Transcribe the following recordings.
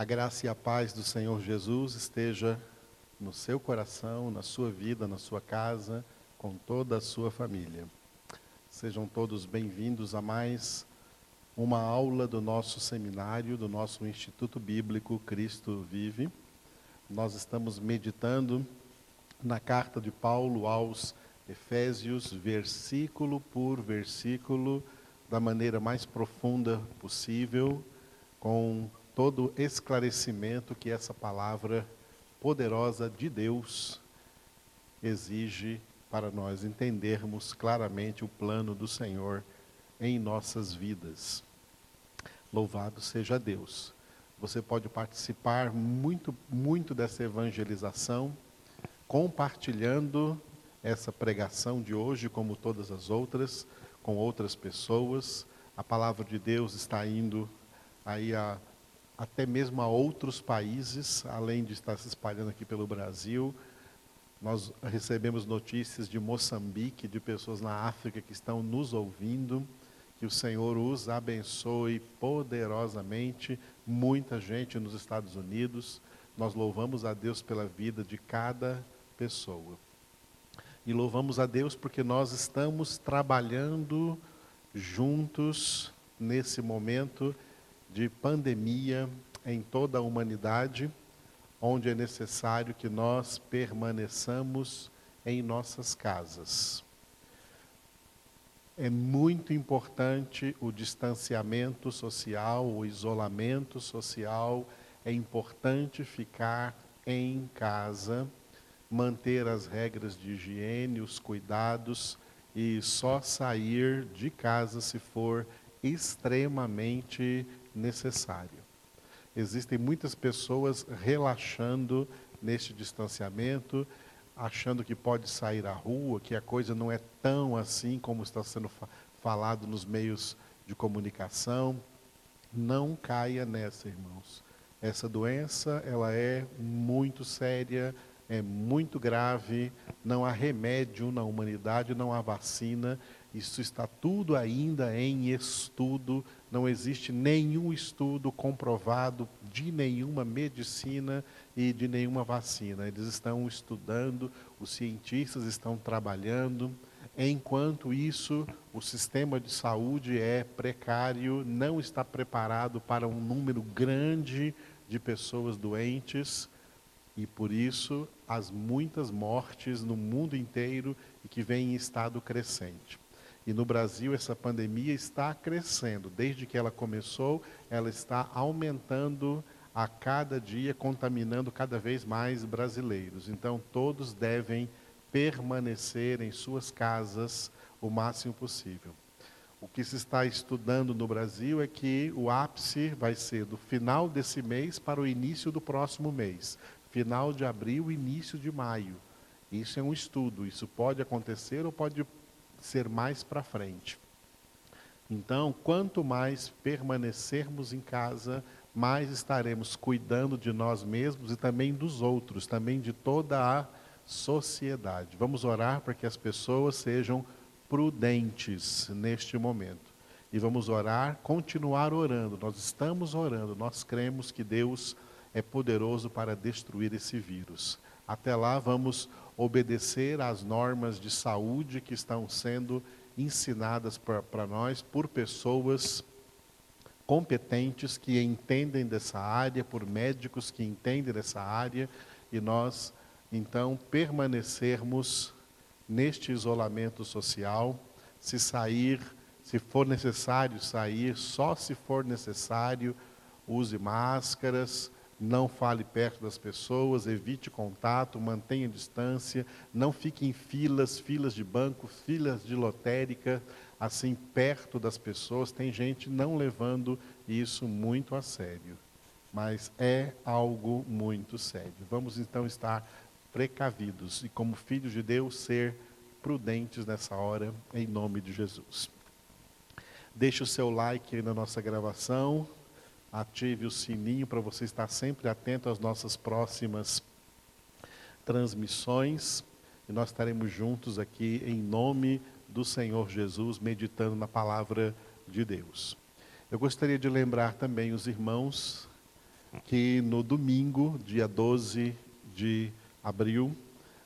A graça e a paz do Senhor Jesus esteja no seu coração, na sua vida, na sua casa, com toda a sua família. Sejam todos bem-vindos a mais uma aula do nosso seminário, do nosso Instituto Bíblico Cristo Vive. Nós estamos meditando na carta de Paulo aos Efésios, versículo por versículo, da maneira mais profunda possível, com todo esclarecimento que essa palavra poderosa de Deus exige para nós entendermos claramente o plano do Senhor em nossas vidas. Louvado seja Deus. Você pode participar muito, muito dessa evangelização, compartilhando essa pregação de hoje, como todas as outras, com outras pessoas. A palavra de Deus está indo aí a até mesmo a outros países, além de estar se espalhando aqui pelo Brasil. Nós recebemos notícias de Moçambique, de pessoas na África que estão nos ouvindo. Que o Senhor os abençoe poderosamente. Muita gente nos Estados Unidos. Nós louvamos a Deus pela vida de cada pessoa. E louvamos a Deus porque nós estamos trabalhando juntos nesse momento de pandemia em toda a humanidade, onde é necessário que nós permaneçamos em nossas casas. É muito importante o distanciamento social, o isolamento social, é importante ficar em casa, manter as regras de higiene, os cuidados e só sair de casa se for extremamente necessário. Existem muitas pessoas relaxando neste distanciamento, achando que pode sair à rua, que a coisa não é tão assim como está sendo fa falado nos meios de comunicação. Não caia nessa, irmãos. Essa doença, ela é muito séria, é muito grave, não há remédio na humanidade, não há vacina, isso está tudo ainda em estudo, não existe nenhum estudo comprovado de nenhuma medicina e de nenhuma vacina. Eles estão estudando, os cientistas estão trabalhando. Enquanto isso, o sistema de saúde é precário, não está preparado para um número grande de pessoas doentes e por isso as muitas mortes no mundo inteiro e que vem em estado crescente. E no Brasil essa pandemia está crescendo. Desde que ela começou, ela está aumentando a cada dia, contaminando cada vez mais brasileiros. Então todos devem permanecer em suas casas o máximo possível. O que se está estudando no Brasil é que o ápice vai ser do final desse mês para o início do próximo mês. Final de abril, início de maio. Isso é um estudo. Isso pode acontecer ou pode ser mais para frente. Então, quanto mais permanecermos em casa, mais estaremos cuidando de nós mesmos e também dos outros, também de toda a sociedade. Vamos orar para que as pessoas sejam prudentes neste momento. E vamos orar, continuar orando. Nós estamos orando, nós cremos que Deus é poderoso para destruir esse vírus. Até lá, vamos obedecer às normas de saúde que estão sendo ensinadas para nós por pessoas competentes que entendem dessa área, por médicos que entendem dessa área, e nós, então, permanecermos neste isolamento social, se sair, se for necessário sair, só se for necessário, use máscaras, não fale perto das pessoas, evite contato, mantenha distância, não fique em filas, filas de banco, filas de lotérica, assim perto das pessoas. Tem gente não levando isso muito a sério, mas é algo muito sério. Vamos então estar precavidos e, como filhos de Deus, ser prudentes nessa hora, em nome de Jesus. Deixe o seu like aí na nossa gravação ative o sininho para você estar sempre atento às nossas próximas transmissões. E nós estaremos juntos aqui em nome do Senhor Jesus, meditando na palavra de Deus. Eu gostaria de lembrar também os irmãos que no domingo, dia 12 de abril,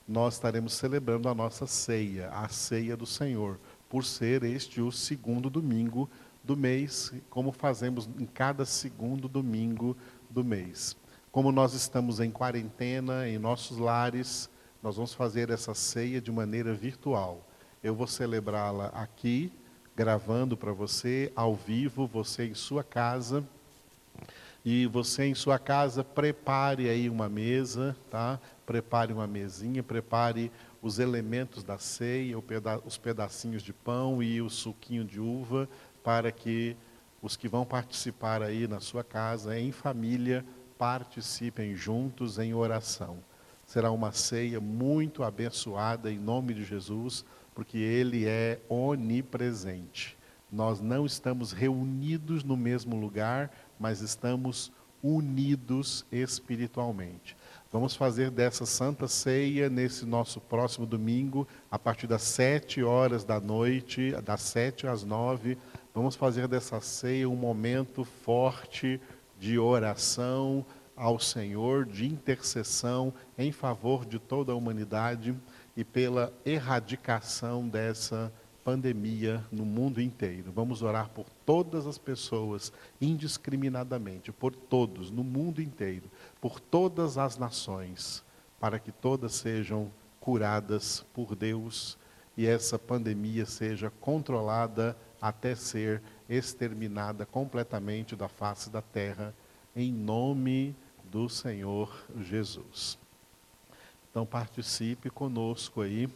nós estaremos celebrando a nossa ceia, a ceia do Senhor, por ser este o segundo domingo do mês, como fazemos em cada segundo domingo do mês. Como nós estamos em quarentena em nossos lares, nós vamos fazer essa ceia de maneira virtual. Eu vou celebrá-la aqui, gravando para você, ao vivo, você em sua casa. E você em sua casa, prepare aí uma mesa, tá? Prepare uma mesinha, prepare os elementos da ceia, os pedacinhos de pão e o suquinho de uva, para que os que vão participar aí na sua casa, em família, participem juntos em oração. Será uma ceia muito abençoada em nome de Jesus, porque Ele é onipresente. Nós não estamos reunidos no mesmo lugar, mas estamos unidos espiritualmente. Vamos fazer dessa Santa Ceia nesse nosso próximo domingo, a partir das sete horas da noite, das sete às nove, Vamos fazer dessa ceia um momento forte de oração ao Senhor, de intercessão em favor de toda a humanidade e pela erradicação dessa pandemia no mundo inteiro. Vamos orar por todas as pessoas, indiscriminadamente, por todos, no mundo inteiro, por todas as nações, para que todas sejam curadas por Deus e essa pandemia seja controlada até ser exterminada completamente da face da terra, em nome do Senhor Jesus. Então participe conosco aí,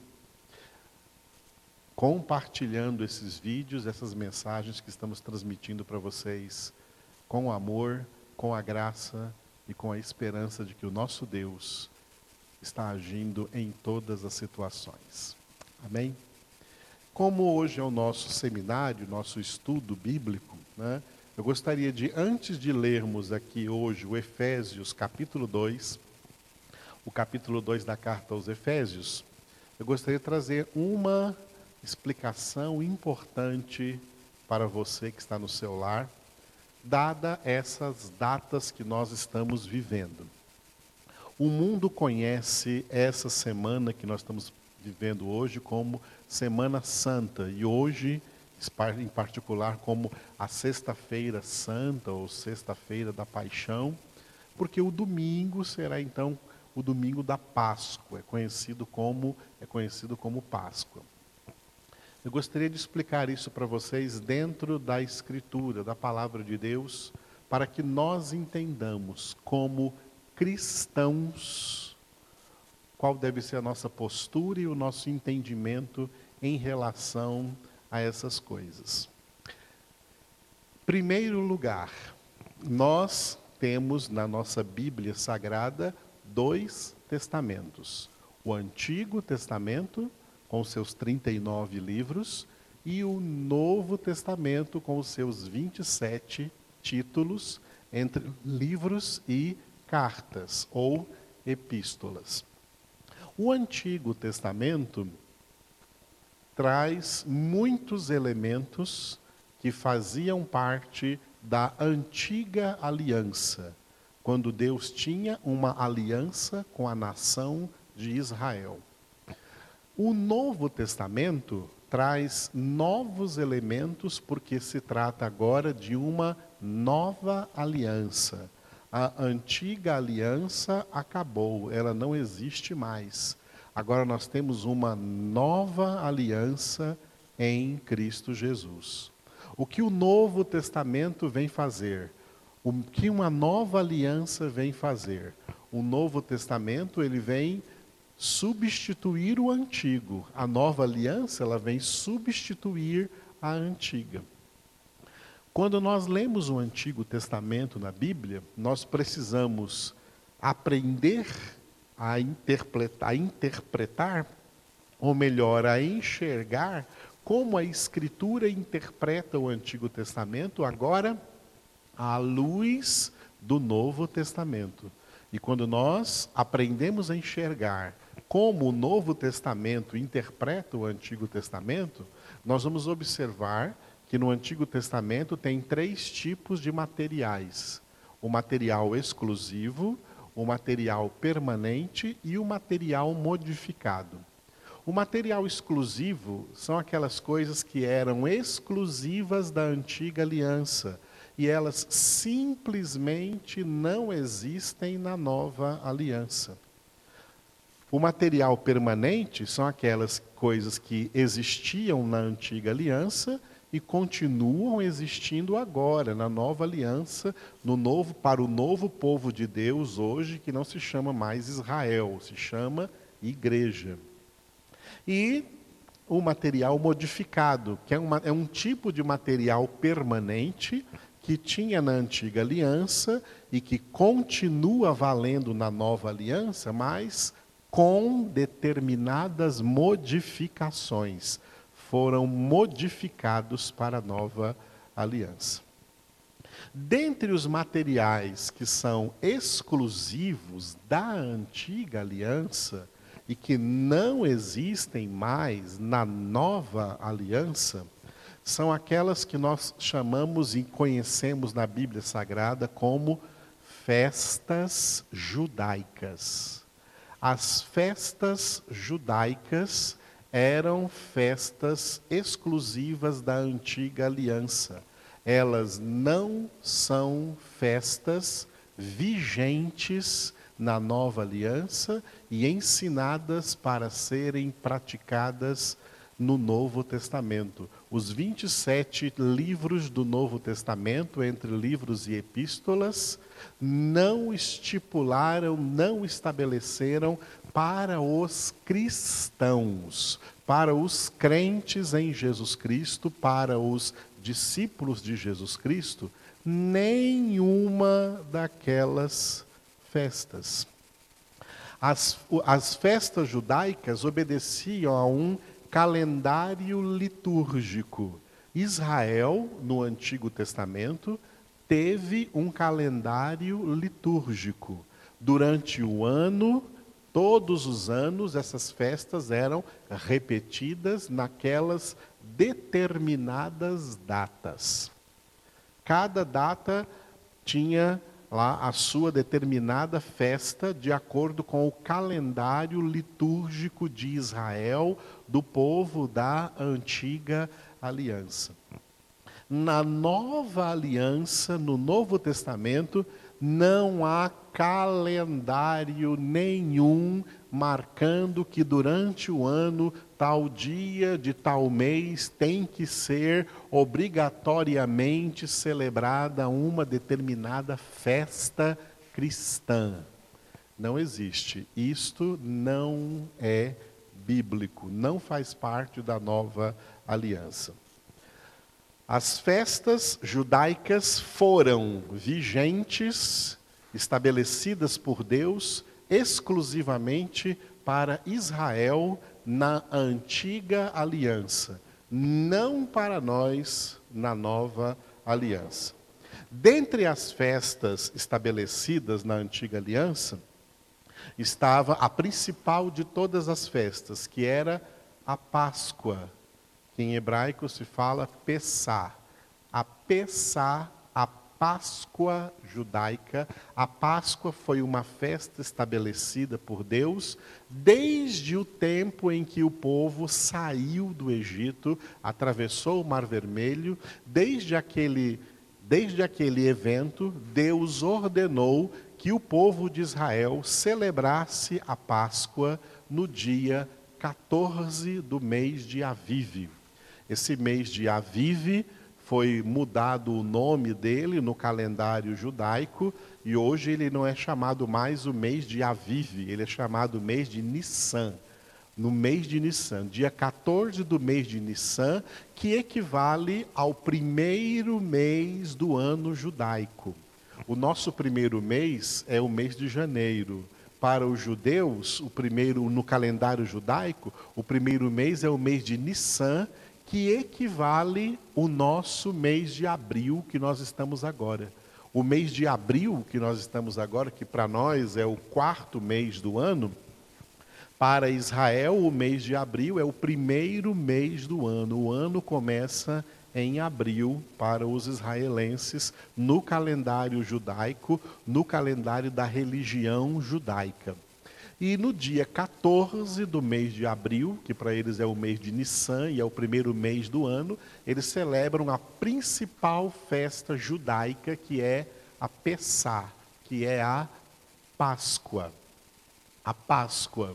compartilhando esses vídeos, essas mensagens que estamos transmitindo para vocês, com amor, com a graça e com a esperança de que o nosso Deus está agindo em todas as situações. Amém? Como hoje é o nosso seminário, nosso estudo bíblico, né, eu gostaria de, antes de lermos aqui hoje o Efésios capítulo 2, o capítulo 2 da carta aos Efésios, eu gostaria de trazer uma explicação importante para você que está no seu lar, dada essas datas que nós estamos vivendo. O mundo conhece essa semana que nós estamos vivendo hoje como Semana Santa e hoje, em particular, como a Sexta-feira Santa ou Sexta-feira da Paixão, porque o domingo será então o domingo da Páscoa, é conhecido como é conhecido como Páscoa. Eu gostaria de explicar isso para vocês dentro da Escritura, da palavra de Deus, para que nós entendamos como cristãos qual deve ser a nossa postura e o nosso entendimento em relação a essas coisas. Primeiro lugar, nós temos na nossa Bíblia Sagrada dois testamentos: o Antigo Testamento, com seus 39 livros, e o Novo Testamento, com seus 27 títulos, entre livros e cartas ou epístolas. O Antigo Testamento traz muitos elementos que faziam parte da antiga aliança, quando Deus tinha uma aliança com a nação de Israel. O Novo Testamento traz novos elementos, porque se trata agora de uma nova aliança a antiga aliança acabou, ela não existe mais. Agora nós temos uma nova aliança em Cristo Jesus. O que o Novo Testamento vem fazer? O que uma nova aliança vem fazer? O Novo Testamento, ele vem substituir o antigo. A nova aliança, ela vem substituir a antiga. Quando nós lemos o Antigo Testamento na Bíblia, nós precisamos aprender a interpretar, a interpretar, ou melhor, a enxergar como a Escritura interpreta o Antigo Testamento agora à luz do Novo Testamento. E quando nós aprendemos a enxergar como o Novo Testamento interpreta o Antigo Testamento, nós vamos observar que no Antigo Testamento tem três tipos de materiais: o material exclusivo, o material permanente e o material modificado. O material exclusivo são aquelas coisas que eram exclusivas da antiga aliança e elas simplesmente não existem na nova aliança. O material permanente são aquelas coisas que existiam na antiga aliança e continuam existindo agora na nova aliança, no novo para o novo povo de Deus hoje que não se chama mais Israel, se chama igreja e o material modificado, que é, uma, é um tipo de material permanente que tinha na antiga aliança e que continua valendo na nova aliança, mas com determinadas modificações. Foram modificados para a nova aliança. Dentre os materiais que são exclusivos da antiga aliança, e que não existem mais na nova aliança são aquelas que nós chamamos e conhecemos na Bíblia Sagrada como festas judaicas. As festas judaicas eram festas exclusivas da antiga aliança. Elas não são festas vigentes na nova aliança e ensinadas para serem praticadas no Novo Testamento. Os 27 livros do Novo Testamento, entre livros e epístolas, não estipularam, não estabeleceram para os cristãos, para os crentes em Jesus Cristo, para os discípulos de Jesus Cristo, nenhuma daquelas festas. As, as festas judaicas obedeciam a um calendário litúrgico. Israel, no Antigo Testamento, teve um calendário litúrgico. Durante o ano, todos os anos, essas festas eram repetidas naquelas determinadas datas. Cada data tinha lá a sua determinada festa de acordo com o calendário litúrgico de Israel, do povo da antiga aliança. Na nova aliança, no Novo Testamento, não há calendário nenhum marcando que durante o ano, tal dia de tal mês, tem que ser obrigatoriamente celebrada uma determinada festa cristã. Não existe. Isto não é bíblico, não faz parte da nova aliança. As festas judaicas foram vigentes, estabelecidas por Deus exclusivamente para Israel na antiga aliança, não para nós na nova aliança. Dentre as festas estabelecidas na antiga aliança, estava a principal de todas as festas, que era a Páscoa, que em hebraico se fala Pessá. A Pessá, Páscoa judaica. A Páscoa foi uma festa estabelecida por Deus desde o tempo em que o povo saiu do Egito, atravessou o Mar Vermelho, desde aquele desde aquele evento, Deus ordenou que o povo de Israel celebrasse a Páscoa no dia 14 do mês de Avive. Esse mês de Avive foi mudado o nome dele no calendário judaico e hoje ele não é chamado mais o mês de Aviv, ele é chamado mês de Nissan. No mês de Nissan, dia 14 do mês de Nissan, que equivale ao primeiro mês do ano judaico. O nosso primeiro mês é o mês de janeiro. Para os judeus, o primeiro no calendário judaico, o primeiro mês é o mês de Nissan, que equivale o nosso mês de abril que nós estamos agora. O mês de abril que nós estamos agora, que para nós é o quarto mês do ano, para Israel o mês de abril é o primeiro mês do ano. O ano começa em abril para os israelenses no calendário judaico, no calendário da religião judaica. E no dia 14 do mês de abril, que para eles é o mês de Nissan e é o primeiro mês do ano, eles celebram a principal festa judaica, que é a Pessá, que é a Páscoa. A Páscoa.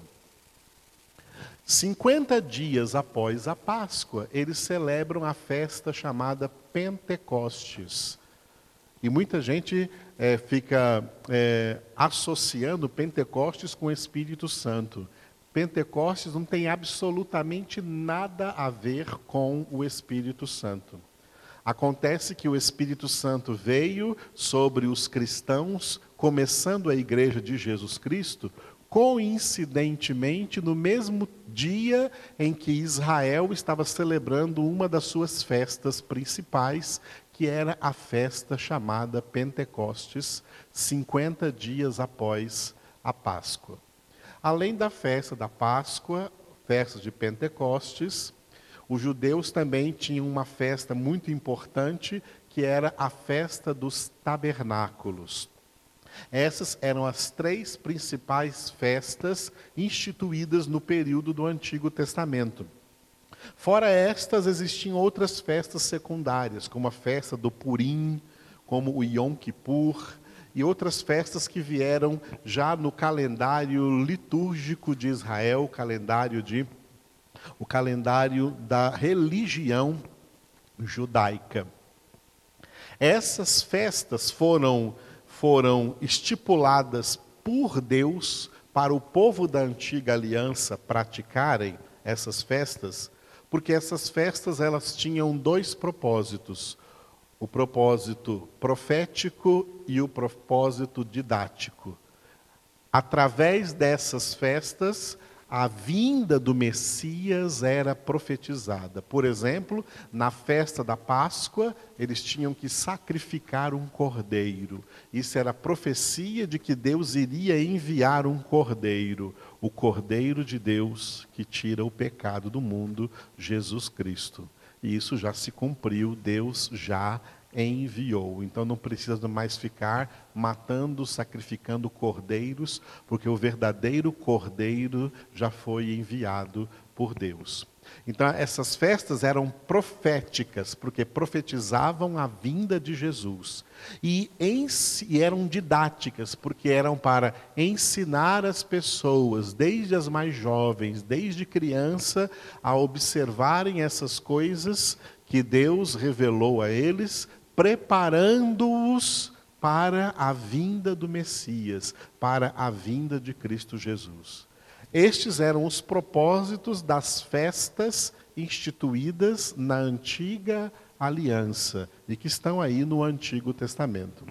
50 dias após a Páscoa, eles celebram a festa chamada Pentecostes. E muita gente é, fica é, associando Pentecostes com o Espírito Santo. Pentecostes não tem absolutamente nada a ver com o Espírito Santo. Acontece que o Espírito Santo veio sobre os cristãos, começando a igreja de Jesus Cristo, coincidentemente no mesmo dia em que Israel estava celebrando uma das suas festas principais, que era a festa chamada Pentecostes, 50 dias após a Páscoa. Além da festa da Páscoa, festa de Pentecostes, os judeus também tinham uma festa muito importante, que era a festa dos tabernáculos. Essas eram as três principais festas instituídas no período do Antigo Testamento. Fora estas, existiam outras festas secundárias, como a festa do Purim, como o Yom Kippur, e outras festas que vieram já no calendário litúrgico de Israel, calendário de o calendário da religião judaica. Essas festas foram foram estipuladas por Deus para o povo da antiga aliança praticarem essas festas porque essas festas elas tinham dois propósitos: o propósito profético e o propósito didático. Através dessas festas, a vinda do Messias era profetizada. Por exemplo, na festa da Páscoa, eles tinham que sacrificar um cordeiro. Isso era profecia de que Deus iria enviar um cordeiro, o cordeiro de Deus que tira o pecado do mundo, Jesus Cristo. E isso já se cumpriu, Deus já enviou. Então não precisa mais ficar matando, sacrificando cordeiros, porque o verdadeiro cordeiro já foi enviado por Deus. Então essas festas eram proféticas, porque profetizavam a vinda de Jesus. E, em, e eram didáticas, porque eram para ensinar as pessoas, desde as mais jovens, desde criança, a observarem essas coisas que Deus revelou a eles preparando-os para a vinda do Messias, para a vinda de Cristo Jesus. Estes eram os propósitos das festas instituídas na antiga aliança e que estão aí no Antigo Testamento.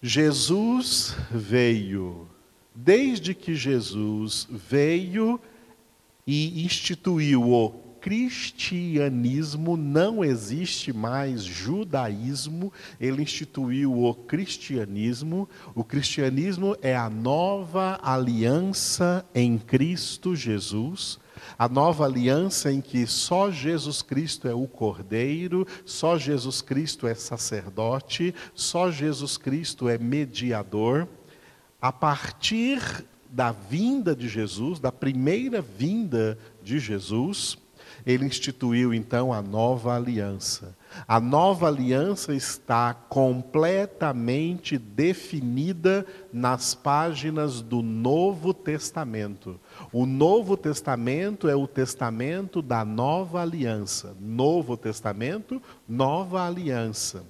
Jesus veio, desde que Jesus veio e instituiu o cristianismo, não existe mais judaísmo, ele instituiu o cristianismo. O cristianismo é a nova aliança em Cristo Jesus. A nova aliança em que só Jesus Cristo é o Cordeiro, só Jesus Cristo é sacerdote, só Jesus Cristo é mediador. A partir da vinda de Jesus, da primeira vinda de Jesus, ele instituiu então a nova aliança. A nova aliança está completamente definida nas páginas do Novo Testamento. O Novo Testamento é o testamento da nova aliança. Novo Testamento, nova aliança.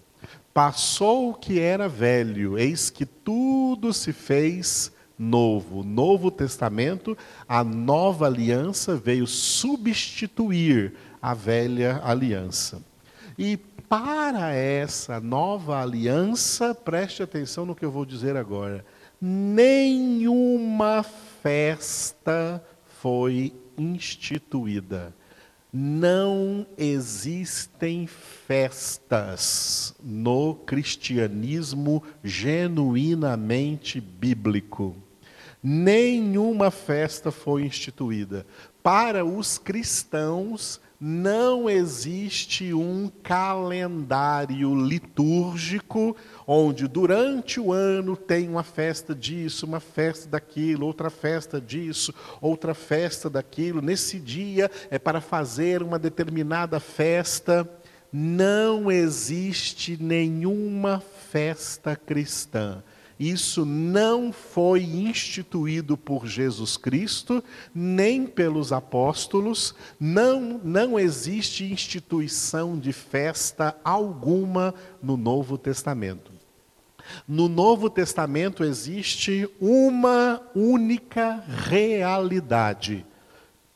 Passou o que era velho, eis que tudo se fez novo. Novo Testamento, a nova aliança veio substituir a velha aliança. E para essa nova aliança, preste atenção no que eu vou dizer agora. Nenhuma festa foi instituída. Não existem festas no cristianismo genuinamente bíblico nenhuma festa foi instituída. Para os cristãos, Não existe um calendário litúrgico onde durante o ano tem uma festa disso, uma festa daquilo, outra festa disso, outra festa daquilo. Nesse dia é para fazer uma determinada festa. Não existe nenhuma festa cristã isso não foi instituído por Jesus Cristo, nem pelos apóstolos, não, não existe instituição de festa alguma no Novo Testamento. No Novo Testamento existe uma única realidade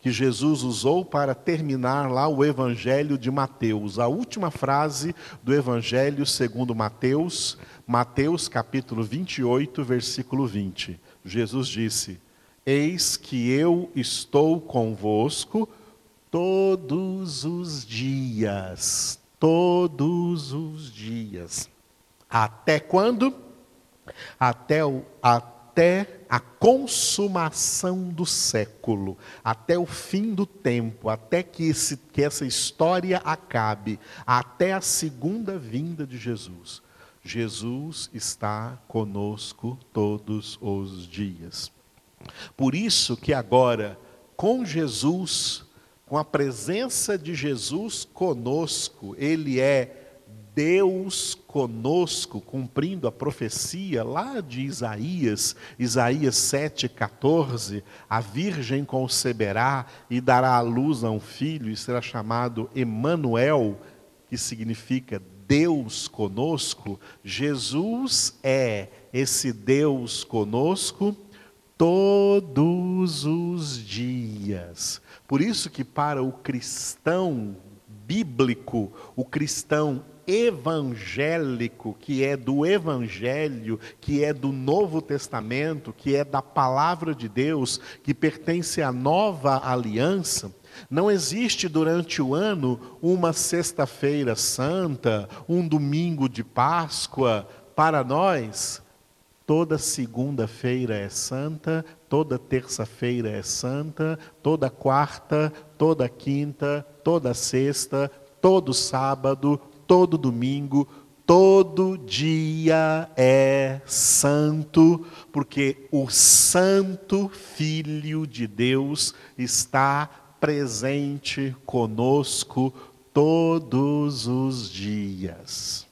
que Jesus usou para terminar lá o Evangelho de Mateus. A última frase do Evangelho segundo Mateus Mateus capítulo 28, versículo 20. Jesus disse: Eis que eu estou convosco todos os dias, todos os dias. Até quando? Até, o, até a consumação do século, até o fim do tempo, até que, esse, que essa história acabe, até a segunda vinda de Jesus. Jesus está conosco todos os dias. Por isso que agora, com Jesus, com a presença de Jesus conosco, Ele é Deus conosco, cumprindo a profecia lá de Isaías, Isaías 7,14: a virgem conceberá e dará à luz a um filho, e será chamado Emanuel, que significa Deus conosco, Jesus é esse Deus conosco todos os dias. Por isso que para o cristão bíblico, o cristão evangélico, que é do evangelho, que é do Novo Testamento, que é da palavra de Deus, que pertence à nova aliança, não existe durante o ano uma sexta-feira santa, um domingo de Páscoa. Para nós, toda segunda-feira é santa, toda terça-feira é santa, toda quarta, toda quinta, toda sexta, todo sábado, todo domingo, todo dia é santo, porque o Santo Filho de Deus está presente conosco todos os dias.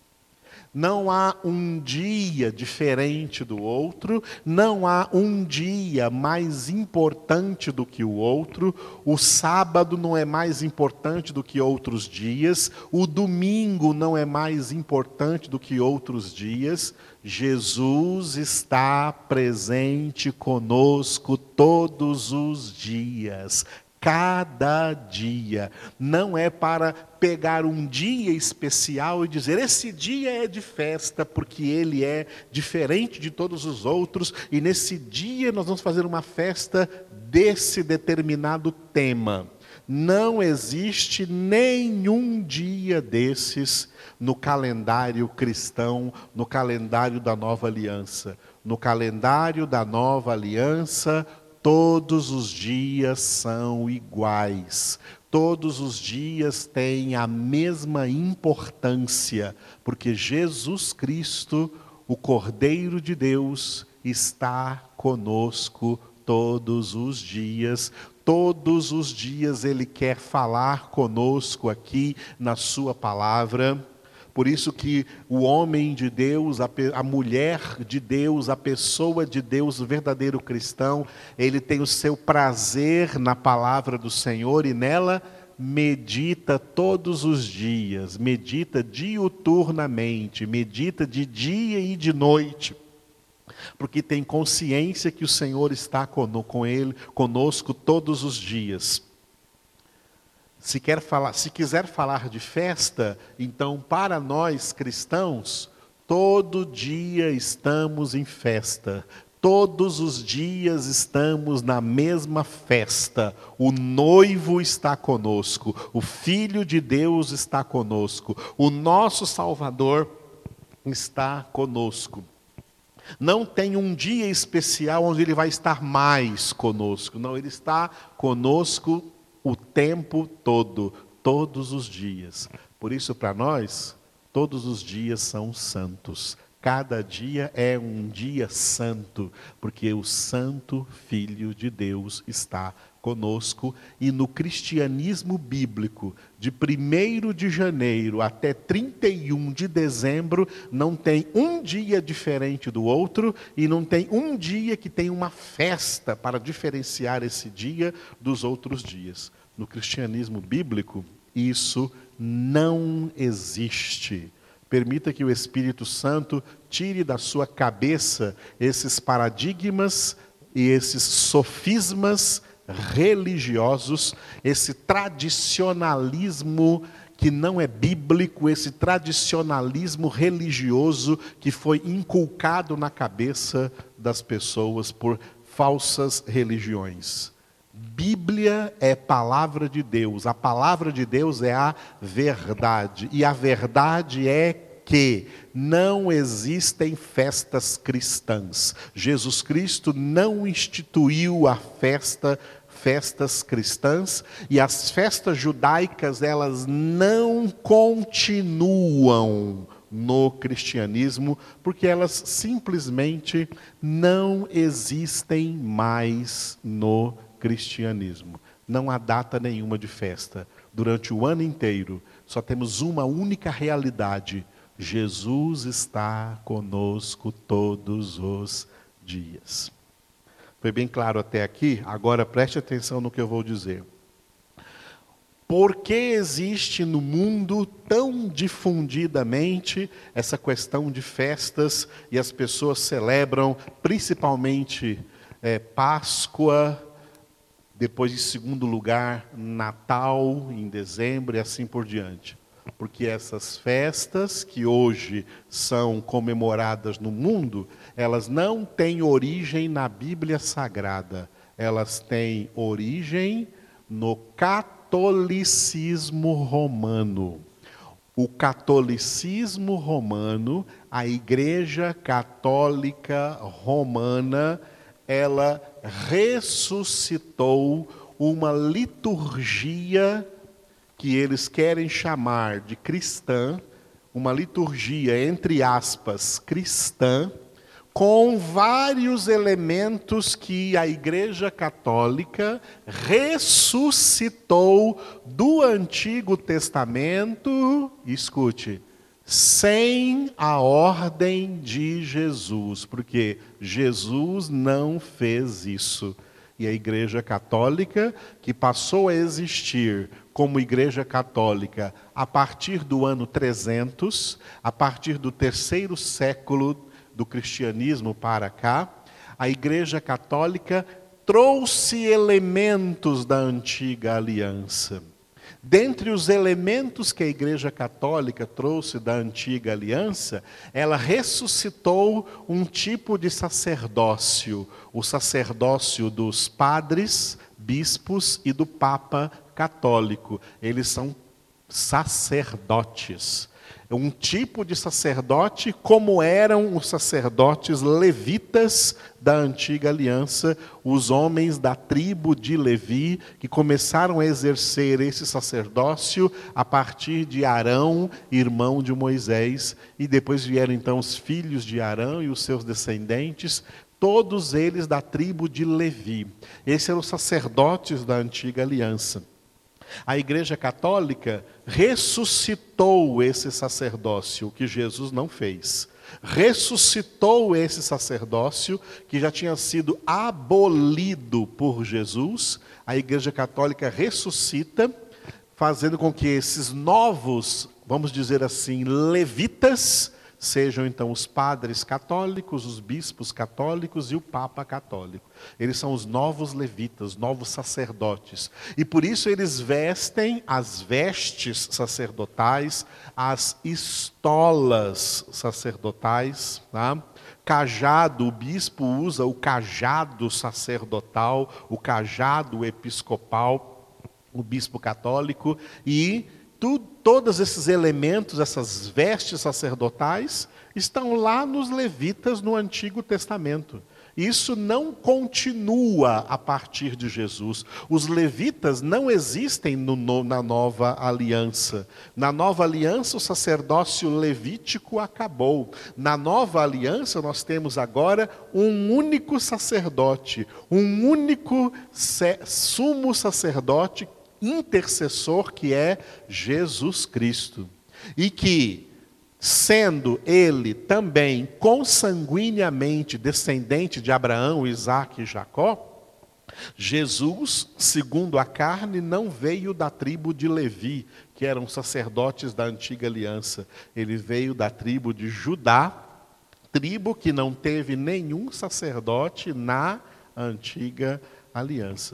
Não há um dia diferente do outro, não há um dia mais importante do que o outro, o sábado não é mais importante do que outros dias, o domingo não é mais importante do que outros dias. Jesus está presente conosco todos os dias, cada dia. Não é para pegar um dia especial e dizer: esse dia é de festa, porque ele é diferente de todos os outros, e nesse dia nós vamos fazer uma festa desse determinado tema. Não existe nenhum dia desses no calendário cristão, no calendário da nova aliança. No calendário da nova aliança, Todos os dias são iguais. Todos os dias têm a mesma importância, porque Jesus Cristo, o Cordeiro de Deus, está conosco todos os dias. Todos os dias Ele quer falar conosco aqui na Sua palavra. Por isso que o homem de Deus, a, a, mulher de Deus, a pessoa de Deus, o verdadeiro cristão, ele tem o seu prazer na palavra do Senhor e nela medita todos os dias, medita diuturnamente, medita de dia e de noite, porque tem consciência que o Senhor está ele, conosco todos os dias. Se, quer falar, se quiser falar de festa, então para nós cristãos, todo dia estamos em festa. Todos os dias estamos na mesma festa. O noivo está conosco, o Filho de Deus está conosco, o nosso Salvador está conosco. Não tem um dia especial onde ele vai estar mais conosco. Não, ele está conosco o tempo todo, todos os dias. Por isso, para nós, todos os dias são santos. Cada dia é um dia santo, porque o Santo Filho de Deus está conosco e no cristianismo bíblico, de 1 de janeiro até 31 de dezembro, não tem um dia diferente do outro e não tem um dia que tem uma festa para diferenciar esse dia dos outros dias. No cristianismo bíblico, isso não existe. Permita que o Espírito Santo tire da sua cabeça esses paradigmas e esses sofismas religiosos, esse tradicionalismo que não é bíblico, esse tradicionalismo religioso que foi inculcado na cabeça das pessoas por falsas religiões. Bíblia é palavra de Deus, a palavra de Deus é a verdade, e a verdade é que não existem festas cristãs. Jesus Cristo não instituiu a festa festas cristãs e as festas judaicas elas não continuam no cristianismo porque elas simplesmente não existem mais no cristianismo. Não há data nenhuma de festa. Durante o ano inteiro, só temos uma única realidade: Jesus está conosco todos os dias. Foi bem claro até aqui? Agora preste atenção no que eu vou dizer. Por que existe no mundo tão difundidamente essa questão de festas e as pessoas celebram principalmente é, Páscoa, depois, em segundo lugar, Natal, em dezembro e assim por diante. Porque essas festas que hoje são comemoradas no mundo, elas não têm origem na Bíblia Sagrada, elas têm origem no catolicismo romano. O catolicismo romano, a Igreja Católica Romana, ela ressuscitou uma liturgia que eles querem chamar de cristã, uma liturgia, entre aspas, cristã, com vários elementos que a Igreja Católica ressuscitou do Antigo Testamento, escute, sem a ordem de Jesus, porque Jesus não fez isso. E a Igreja Católica, que passou a existir como Igreja Católica a partir do ano 300, a partir do terceiro século do cristianismo para cá, a Igreja Católica trouxe elementos da antiga aliança. Dentre os elementos que a Igreja Católica trouxe da antiga aliança, ela ressuscitou um tipo de sacerdócio, o sacerdócio dos padres, bispos e do Papa católico. Eles são sacerdotes um tipo de sacerdote como eram os sacerdotes levitas da antiga aliança, os homens da tribo de Levi, que começaram a exercer esse sacerdócio a partir de Arão, irmão de Moisés, e depois vieram então os filhos de Arão e os seus descendentes, todos eles da tribo de Levi. Esses eram os sacerdotes da antiga aliança. A Igreja Católica ressuscitou esse sacerdócio, que Jesus não fez. Ressuscitou esse sacerdócio que já tinha sido abolido por Jesus. A Igreja Católica ressuscita, fazendo com que esses novos, vamos dizer assim, levitas, sejam então os padres católicos, os bispos católicos e o Papa católico. Eles são os novos levitas, novos sacerdotes. E por isso eles vestem as vestes sacerdotais, as estolas sacerdotais, tá? Cajado, o bispo usa o cajado sacerdotal, o cajado episcopal, o bispo católico, e tu, todos esses elementos, essas vestes sacerdotais, estão lá nos levitas no Antigo Testamento. Isso não continua a partir de Jesus. Os levitas não existem no, na nova aliança. Na nova aliança, o sacerdócio levítico acabou. Na nova aliança, nós temos agora um único sacerdote, um único sumo sacerdote intercessor que é Jesus Cristo. E que sendo ele também consanguineamente descendente de Abraão, Isaac e Jacó, Jesus, segundo a carne, não veio da tribo de Levi, que eram sacerdotes da antiga aliança. Ele veio da tribo de Judá, tribo que não teve nenhum sacerdote na antiga aliança.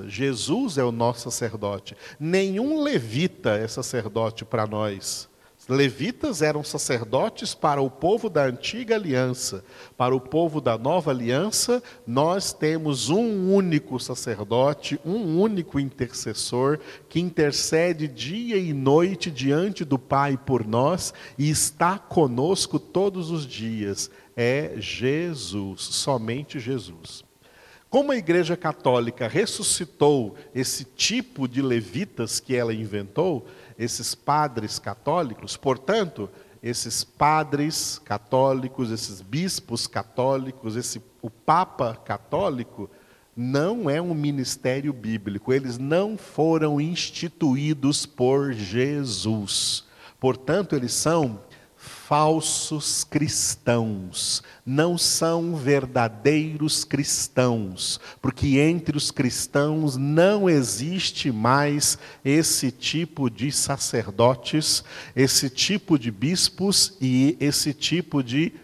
Jesus é o nosso sacerdote. Nenhum levita é sacerdote para nós. Levitas eram sacerdotes para o povo da antiga aliança. Para o povo da nova aliança, nós temos um único sacerdote, um único intercessor, que intercede dia e noite diante do Pai por nós e está conosco todos os dias. É Jesus, somente Jesus. Como a Igreja Católica ressuscitou esse tipo de levitas que ela inventou, esses padres católicos, portanto, esses padres católicos, esses bispos católicos, esse, o Papa católico, não é um ministério bíblico, eles não foram instituídos por Jesus. Portanto, eles são falsos cristãos, não são verdadeiros cristãos, porque entre os cristãos não existe mais esse tipo de sacerdotes, esse tipo de bispos e esse tipo de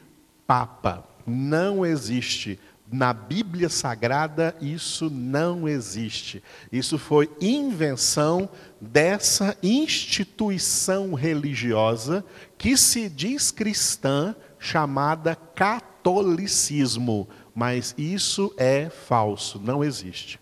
papa. Não existe. Na Bíblia Sagrada, isso não existe. Isso foi invenção dessa instituição religiosa que se diz cristã, chamada catolicismo. Mas isso é falso, não existe.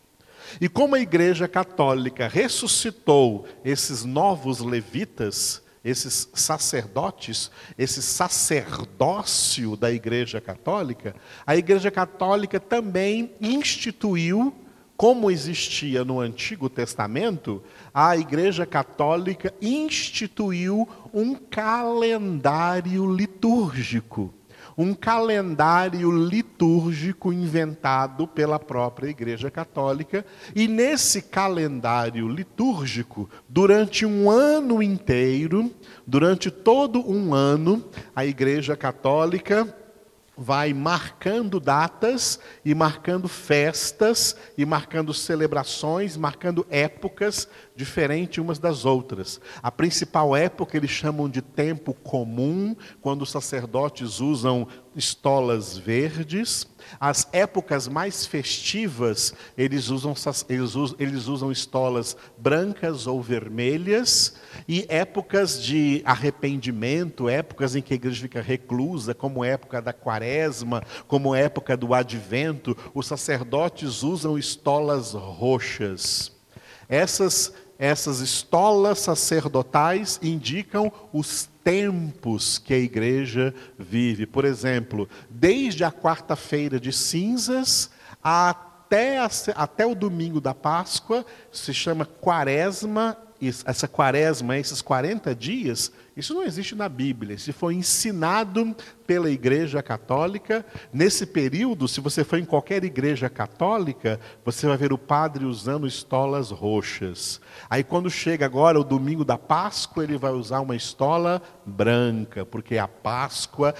E como a Igreja Católica ressuscitou esses novos levitas, esses sacerdotes, esse sacerdócio da Igreja Católica, a Igreja Católica também instituiu, como existia no Antigo Testamento, a Igreja Católica instituiu um calendário litúrgico um calendário litúrgico inventado pela própria Igreja Católica, e nesse calendário litúrgico, durante um ano inteiro, durante todo um ano, a Igreja Católica vai marcando datas e marcando festas e marcando celebrações, marcando épocas diferentes umas das outras. A principal época eles chamam de tempo comum, quando os sacerdotes usam estolas verdes. As épocas mais festivas, eles usam, eles usam, eles usam estolas brancas ou vermelhas. E épocas de arrependimento, épocas em que a igreja fica reclusa, como época da quaresma, como época do advento, os sacerdotes usam estolas roxas. Essas essas estolas sacerdotais indicam os tempos que a igreja vive. Por exemplo, desde a quarta-feira de cinzas até, a, até o domingo da Páscoa, se chama quaresma, essa quaresma, esses 40 dias, isso não existe na Bíblia. Isso foi ensinado pela Igreja Católica. Nesse período, se você for em qualquer igreja católica, você vai ver o padre usando estolas roxas. Aí, quando chega agora o domingo da Páscoa, ele vai usar uma estola branca, porque é a Páscoa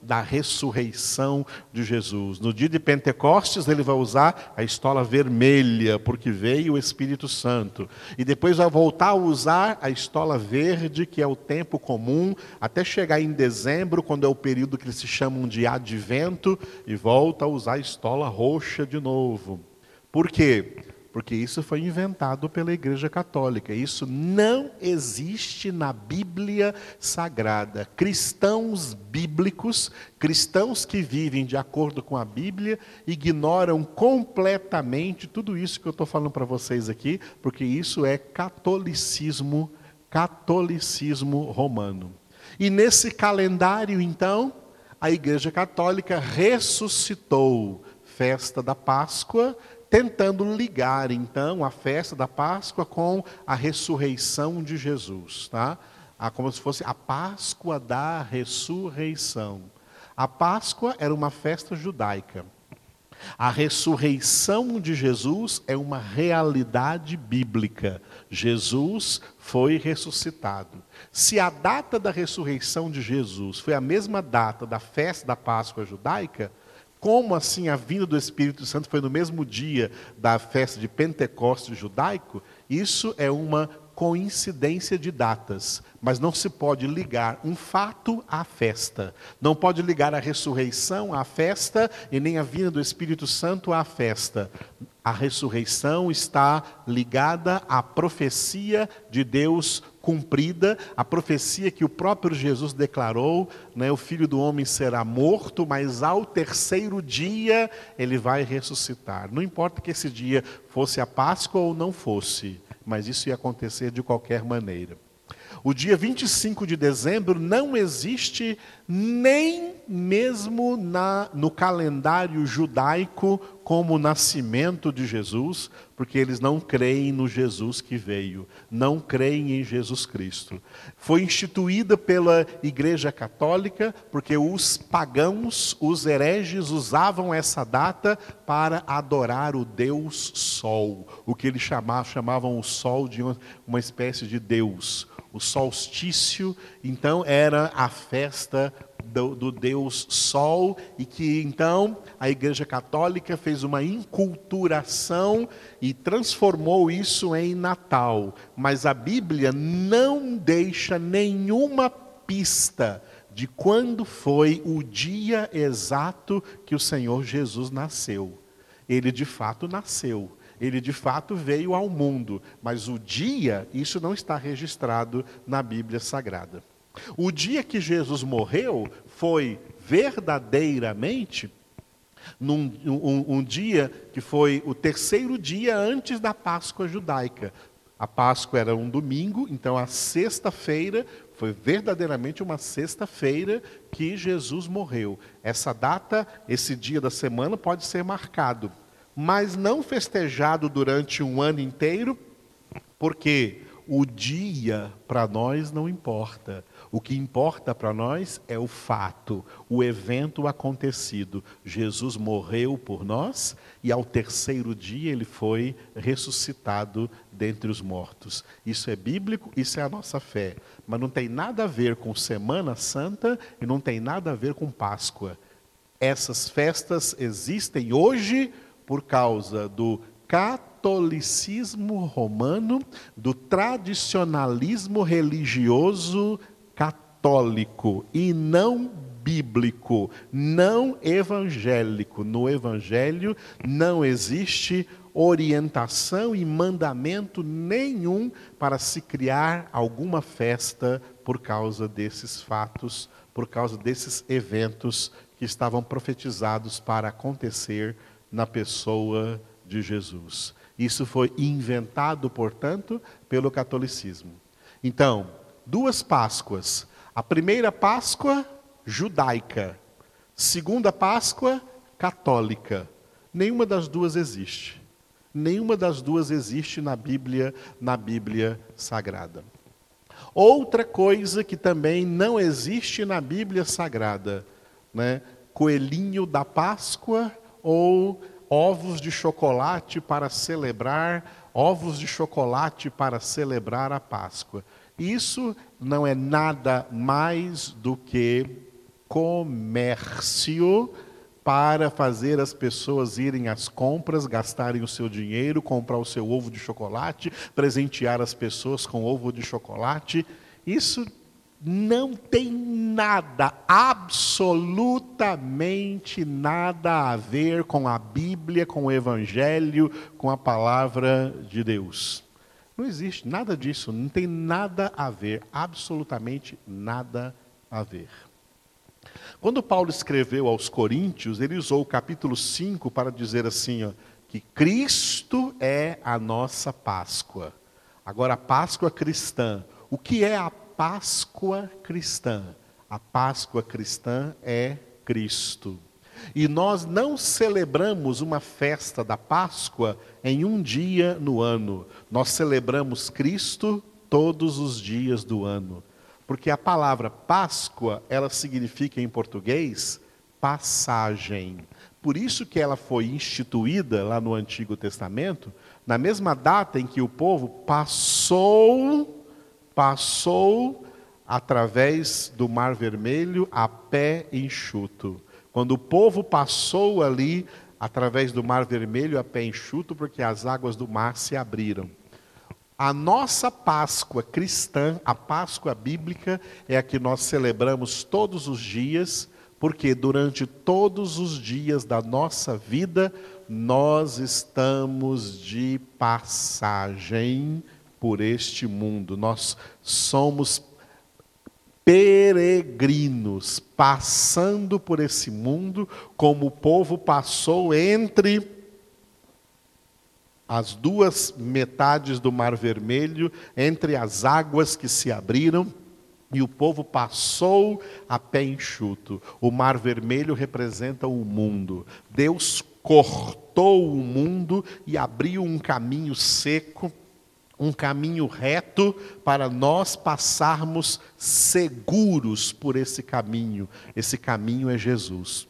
da ressurreição de Jesus. No dia de Pentecostes, ele vai usar a estola vermelha, porque veio o Espírito Santo. E depois vai voltar a usar a estola verde, que é o tempo comum, até chegar em dezembro, quando é o período que eles se chamam de advento, e volta a usar a estola roxa de novo. Por quê? Porque isso foi inventado pela Igreja Católica. Isso não existe na Bíblia Sagrada. Cristãos bíblicos, cristãos que vivem de acordo com a Bíblia, ignoram completamente tudo isso que eu estou falando para vocês aqui, porque isso é catolicismo catolicismo romano. E nesse calendário, então, a Igreja Católica ressuscitou festa da Páscoa, tentando ligar então a festa da Páscoa com a ressurreição de Jesus, tá? Como se fosse a Páscoa da ressurreição. A Páscoa era uma festa judaica. A ressurreição de Jesus é uma realidade bíblica. Jesus foi ressuscitado. Se a data da ressurreição de Jesus foi a mesma data da festa da Páscoa judaica, como assim a vinda do Espírito Santo foi no mesmo dia da festa de Pentecostes judaico? Isso é uma coincidência de datas, mas não se pode ligar um fato à festa. Não pode ligar a ressurreição à festa e nem a vinda do Espírito Santo à festa. A ressurreição está ligada à profecia de Deus cumprida, a profecia que o próprio Jesus declarou, né, o filho do homem será morto, mas ao terceiro dia ele vai ressuscitar. Não importa que esse dia fosse a Páscoa ou não fosse mas isso ia acontecer de qualquer maneira. O dia 25 de dezembro não existe nem mesmo na, no calendário judaico como o nascimento de Jesus, porque eles não creem no Jesus que veio, não creem em Jesus Cristo. Foi instituída pela Igreja Católica, porque os pagãos, os hereges, usavam essa data para adorar o Deus Sol, o que eles chamavam, chamavam o Sol de uma, uma espécie de Deus o solstício, então era a festa do, do, Deus Sol, e que então a Igreja Católica fez uma inculturação e transformou isso em Natal. Mas a Bíblia não deixa nenhuma pista de quando foi o dia exato que o Senhor Jesus nasceu. Ele de fato nasceu ele de fato veio ao mundo, mas o dia, isso não está registrado na Bíblia Sagrada. O dia que Jesus morreu foi verdadeiramente num, um, um dia que foi o terceiro dia antes da Páscoa judaica. A Páscoa era um domingo, então a sexta-feira foi verdadeiramente uma sexta-feira que Jesus morreu. Essa data, esse dia da semana pode ser marcado mas não festejado durante um ano inteiro, porque o dia para nós não importa. O que importa para nós é o fato, o evento acontecido. Jesus morreu por nós e ao terceiro dia ele foi ressuscitado dentre os mortos. Isso é bíblico, isso é a nossa fé. Mas não tem nada a ver com Semana Santa e não tem nada a ver com Páscoa. Essas festas existem hoje por causa do catolicismo romano, do tradicionalismo religioso católico e não bíblico, não evangélico. No evangelho não existe orientação e mandamento nenhum para se criar alguma festa por causa desses fatos, por causa desses eventos que estavam profetizados para acontecer na pessoa de Jesus. Isso foi inventado, portanto, pelo catolicismo. Então, duas Páscoas. A primeira Páscoa, judaica. Segunda Páscoa, católica. Nenhuma das duas existe. Nenhuma das duas existe na Bíblia, na Bíblia Sagrada. Outra coisa que também não existe na Bíblia Sagrada, né? Coelhinho da Páscoa ou ovos de chocolate para celebrar, ovos de chocolate para celebrar a Páscoa. Isso não é nada mais do que comércio para fazer as pessoas irem às compras, gastarem o seu dinheiro, comprar o seu ovo de chocolate, presentear as pessoas com ovo de chocolate. Isso não tem nada, absolutamente nada a ver com a Bíblia, com o Evangelho, com a palavra de Deus. Não existe nada disso, não tem nada a ver, absolutamente nada a ver. Quando Paulo escreveu aos Coríntios, ele usou o capítulo 5 para dizer assim, ó, que Cristo é a nossa Páscoa. Agora, a Páscoa cristã. O que é a Páscoa cristã. A Páscoa cristã é Cristo. E nós não celebramos uma festa da Páscoa em um dia no ano. Nós celebramos Cristo todos os dias do ano. Porque a palavra Páscoa, ela significa em português passagem. Por isso que ela foi instituída lá no Antigo Testamento, na mesma data em que o povo passou, passou através do Mar Vermelho a pé enxuto. Quando o povo passou ali através do Mar Vermelho a pé enxuto, porque as águas do mar se abriram. A nossa Páscoa cristã, a Páscoa bíblica, é a que nós celebramos todos os dias, porque durante todos os dias da nossa vida, nós estamos de passagem por este mundo. Nós somos peregrinos, passando por esse mundo, como o povo passou entre as duas metades do Mar Vermelho, entre as águas que se abriram, e o povo passou a pé enxuto. O Mar Vermelho representa o mundo. Deus cortou o mundo e abriu um caminho seco um caminho reto para nós passarmos seguros por esse caminho. Esse caminho é Jesus.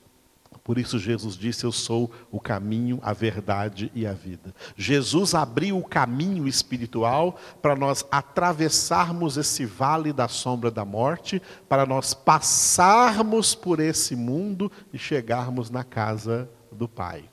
Por isso Jesus disse: Eu sou o caminho, a verdade e a vida. Jesus abriu o caminho espiritual para nós atravessarmos esse vale da sombra da morte, para nós passarmos por esse mundo e chegarmos na casa do Pai.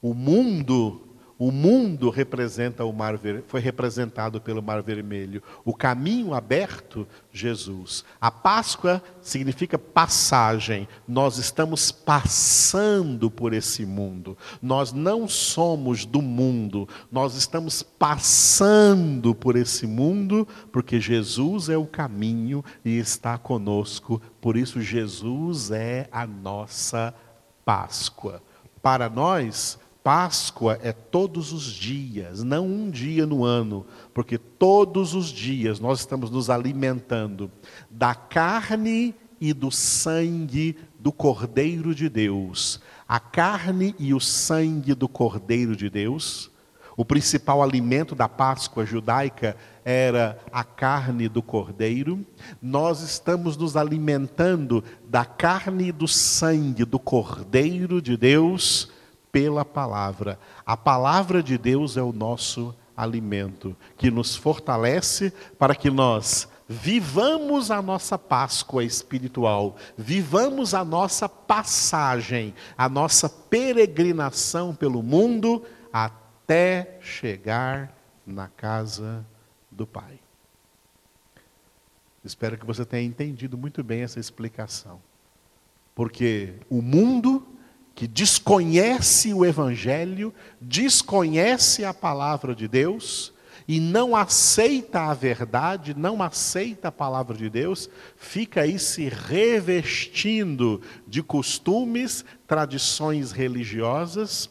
O mundo o mundo representa o mar foi representado pelo mar vermelho. O caminho aberto, Jesus. A Páscoa significa passagem. Nós estamos passando por esse mundo. Nós não somos do mundo. Nós estamos passando por esse mundo porque Jesus é o caminho e está conosco. Por isso Jesus é a nossa Páscoa. Para nós, Páscoa é todos os dias, não um dia no ano, porque todos os dias nós estamos nos alimentando da carne e do sangue do Cordeiro de Deus. A carne e o sangue do Cordeiro de Deus. O principal alimento da Páscoa judaica era a carne do cordeiro. Nós estamos nos alimentando da carne e do sangue do Cordeiro de Deus pela palavra. A palavra de Deus é o nosso alimento, que nos fortalece para que nós vivamos a nossa Páscoa espiritual, vivamos a nossa passagem, a nossa peregrinação pelo mundo até chegar na casa do Pai. Espero que você tenha entendido muito bem essa explicação. Porque o mundo que desconhece o Evangelho, desconhece a palavra de Deus e não aceita a verdade, não aceita a palavra de Deus, fica aí se revestindo de costumes, tradições religiosas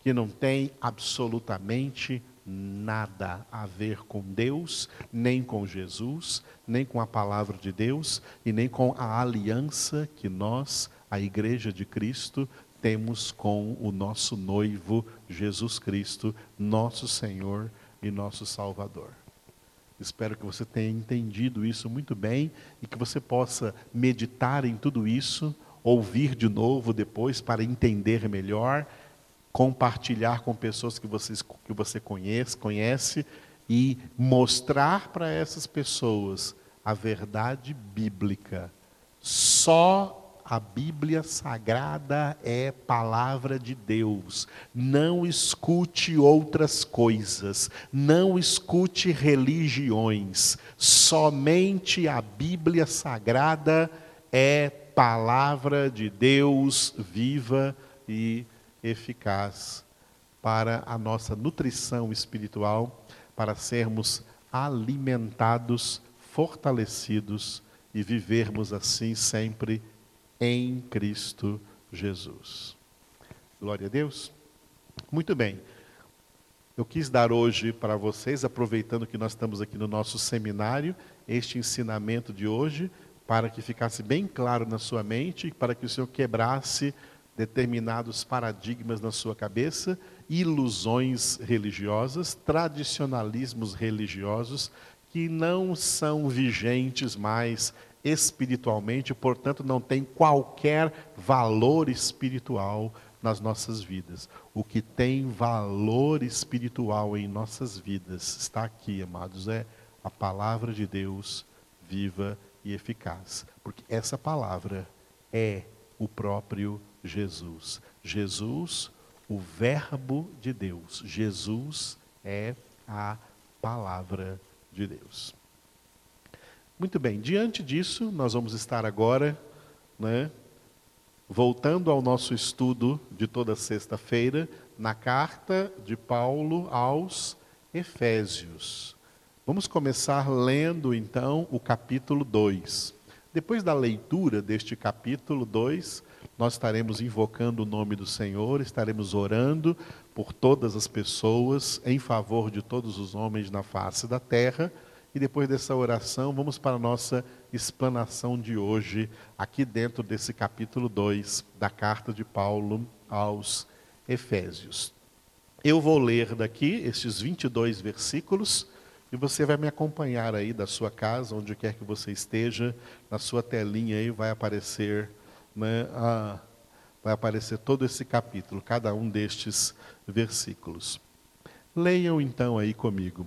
que não tem absolutamente nada a ver com Deus, nem com Jesus, nem com a palavra de Deus e nem com a aliança que nós, a Igreja de Cristo, temos com o nosso noivo Jesus Cristo, nosso Senhor e nosso Salvador. Espero que você tenha entendido isso muito bem e que você possa meditar em tudo isso, ouvir de novo depois para entender melhor, compartilhar com pessoas que, vocês, que você conhece, conhece e mostrar para essas pessoas a verdade bíblica. Só a Bíblia Sagrada é palavra de Deus. Não escute outras coisas, não escute religiões. Somente a Bíblia Sagrada é palavra de Deus viva e eficaz para a nossa nutrição espiritual, para sermos alimentados, fortalecidos e vivermos assim sempre em Cristo Jesus. Glória a Deus. Muito bem. Eu quis dar hoje para vocês, aproveitando que nós estamos aqui no nosso seminário, este ensinamento de hoje, para que ficasse bem claro na sua mente, para que o Senhor quebrasse determinados paradigmas na sua cabeça, ilusões religiosas, tradicionalismos religiosos que não são vigentes mais espiritualmente, portanto, não tem qualquer valor espiritual nas nossas vidas. O que tem valor espiritual em nossas vidas está aqui, amados, é a palavra de Deus viva e eficaz. Porque essa palavra é o próprio Jesus. Jesus, o Verbo de Deus. Jesus é a palavra de Deus. Muito bem, diante disso, nós vamos estar agora, né, voltando ao nosso estudo de toda sexta-feira, na carta de Paulo aos Efésios. Vamos começar lendo então o capítulo 2. Depois da leitura deste capítulo 2, nós estaremos invocando o nome do Senhor, estaremos orando por todas as pessoas, em favor de todos os homens na face da terra. E depois dessa oração, vamos para a nossa explanação de hoje, aqui dentro desse capítulo 2 da carta de Paulo aos Efésios. Eu vou ler daqui estes 22 versículos e você vai me acompanhar aí da sua casa, onde quer que você esteja, na sua telinha aí vai aparecer, né, a, vai aparecer todo esse capítulo, cada um destes versículos. Leiam então aí comigo.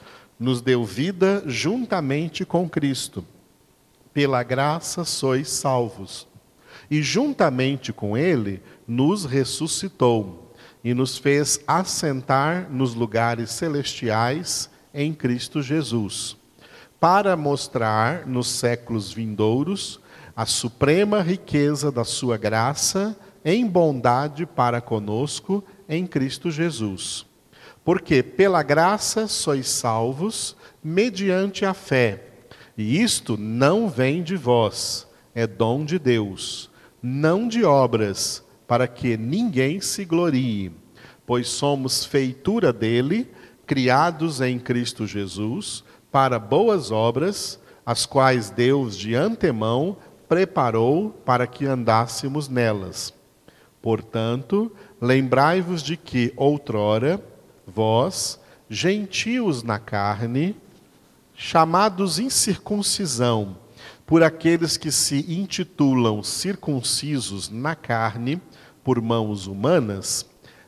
nos deu vida juntamente com Cristo. Pela graça sois salvos. E juntamente com Ele nos ressuscitou e nos fez assentar nos lugares celestiais em Cristo Jesus para mostrar nos séculos vindouros a suprema riqueza da sua graça em bondade para conosco em Cristo Jesus. Porque pela graça sois salvos mediante a fé. E isto não vem de vós, é dom de Deus, não de obras, para que ninguém se glorie, pois somos feitura dele, criados em Cristo Jesus para boas obras, as quais Deus de antemão preparou para que andássemos nelas. Portanto, lembrai-vos de que outrora vós, gentios na carne, chamados incircuncisão por aqueles que se intitulam circuncisos na carne por mãos humanas,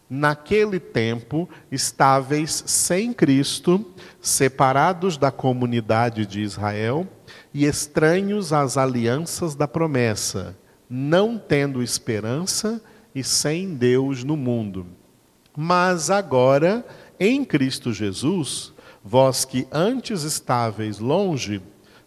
naquele tempo estáveis sem Cristo, separados da comunidade de Israel e estranhos às alianças da promessa, não tendo esperança e sem Deus no mundo. Mas agora, em Cristo Jesus, vós que antes estáveis longe,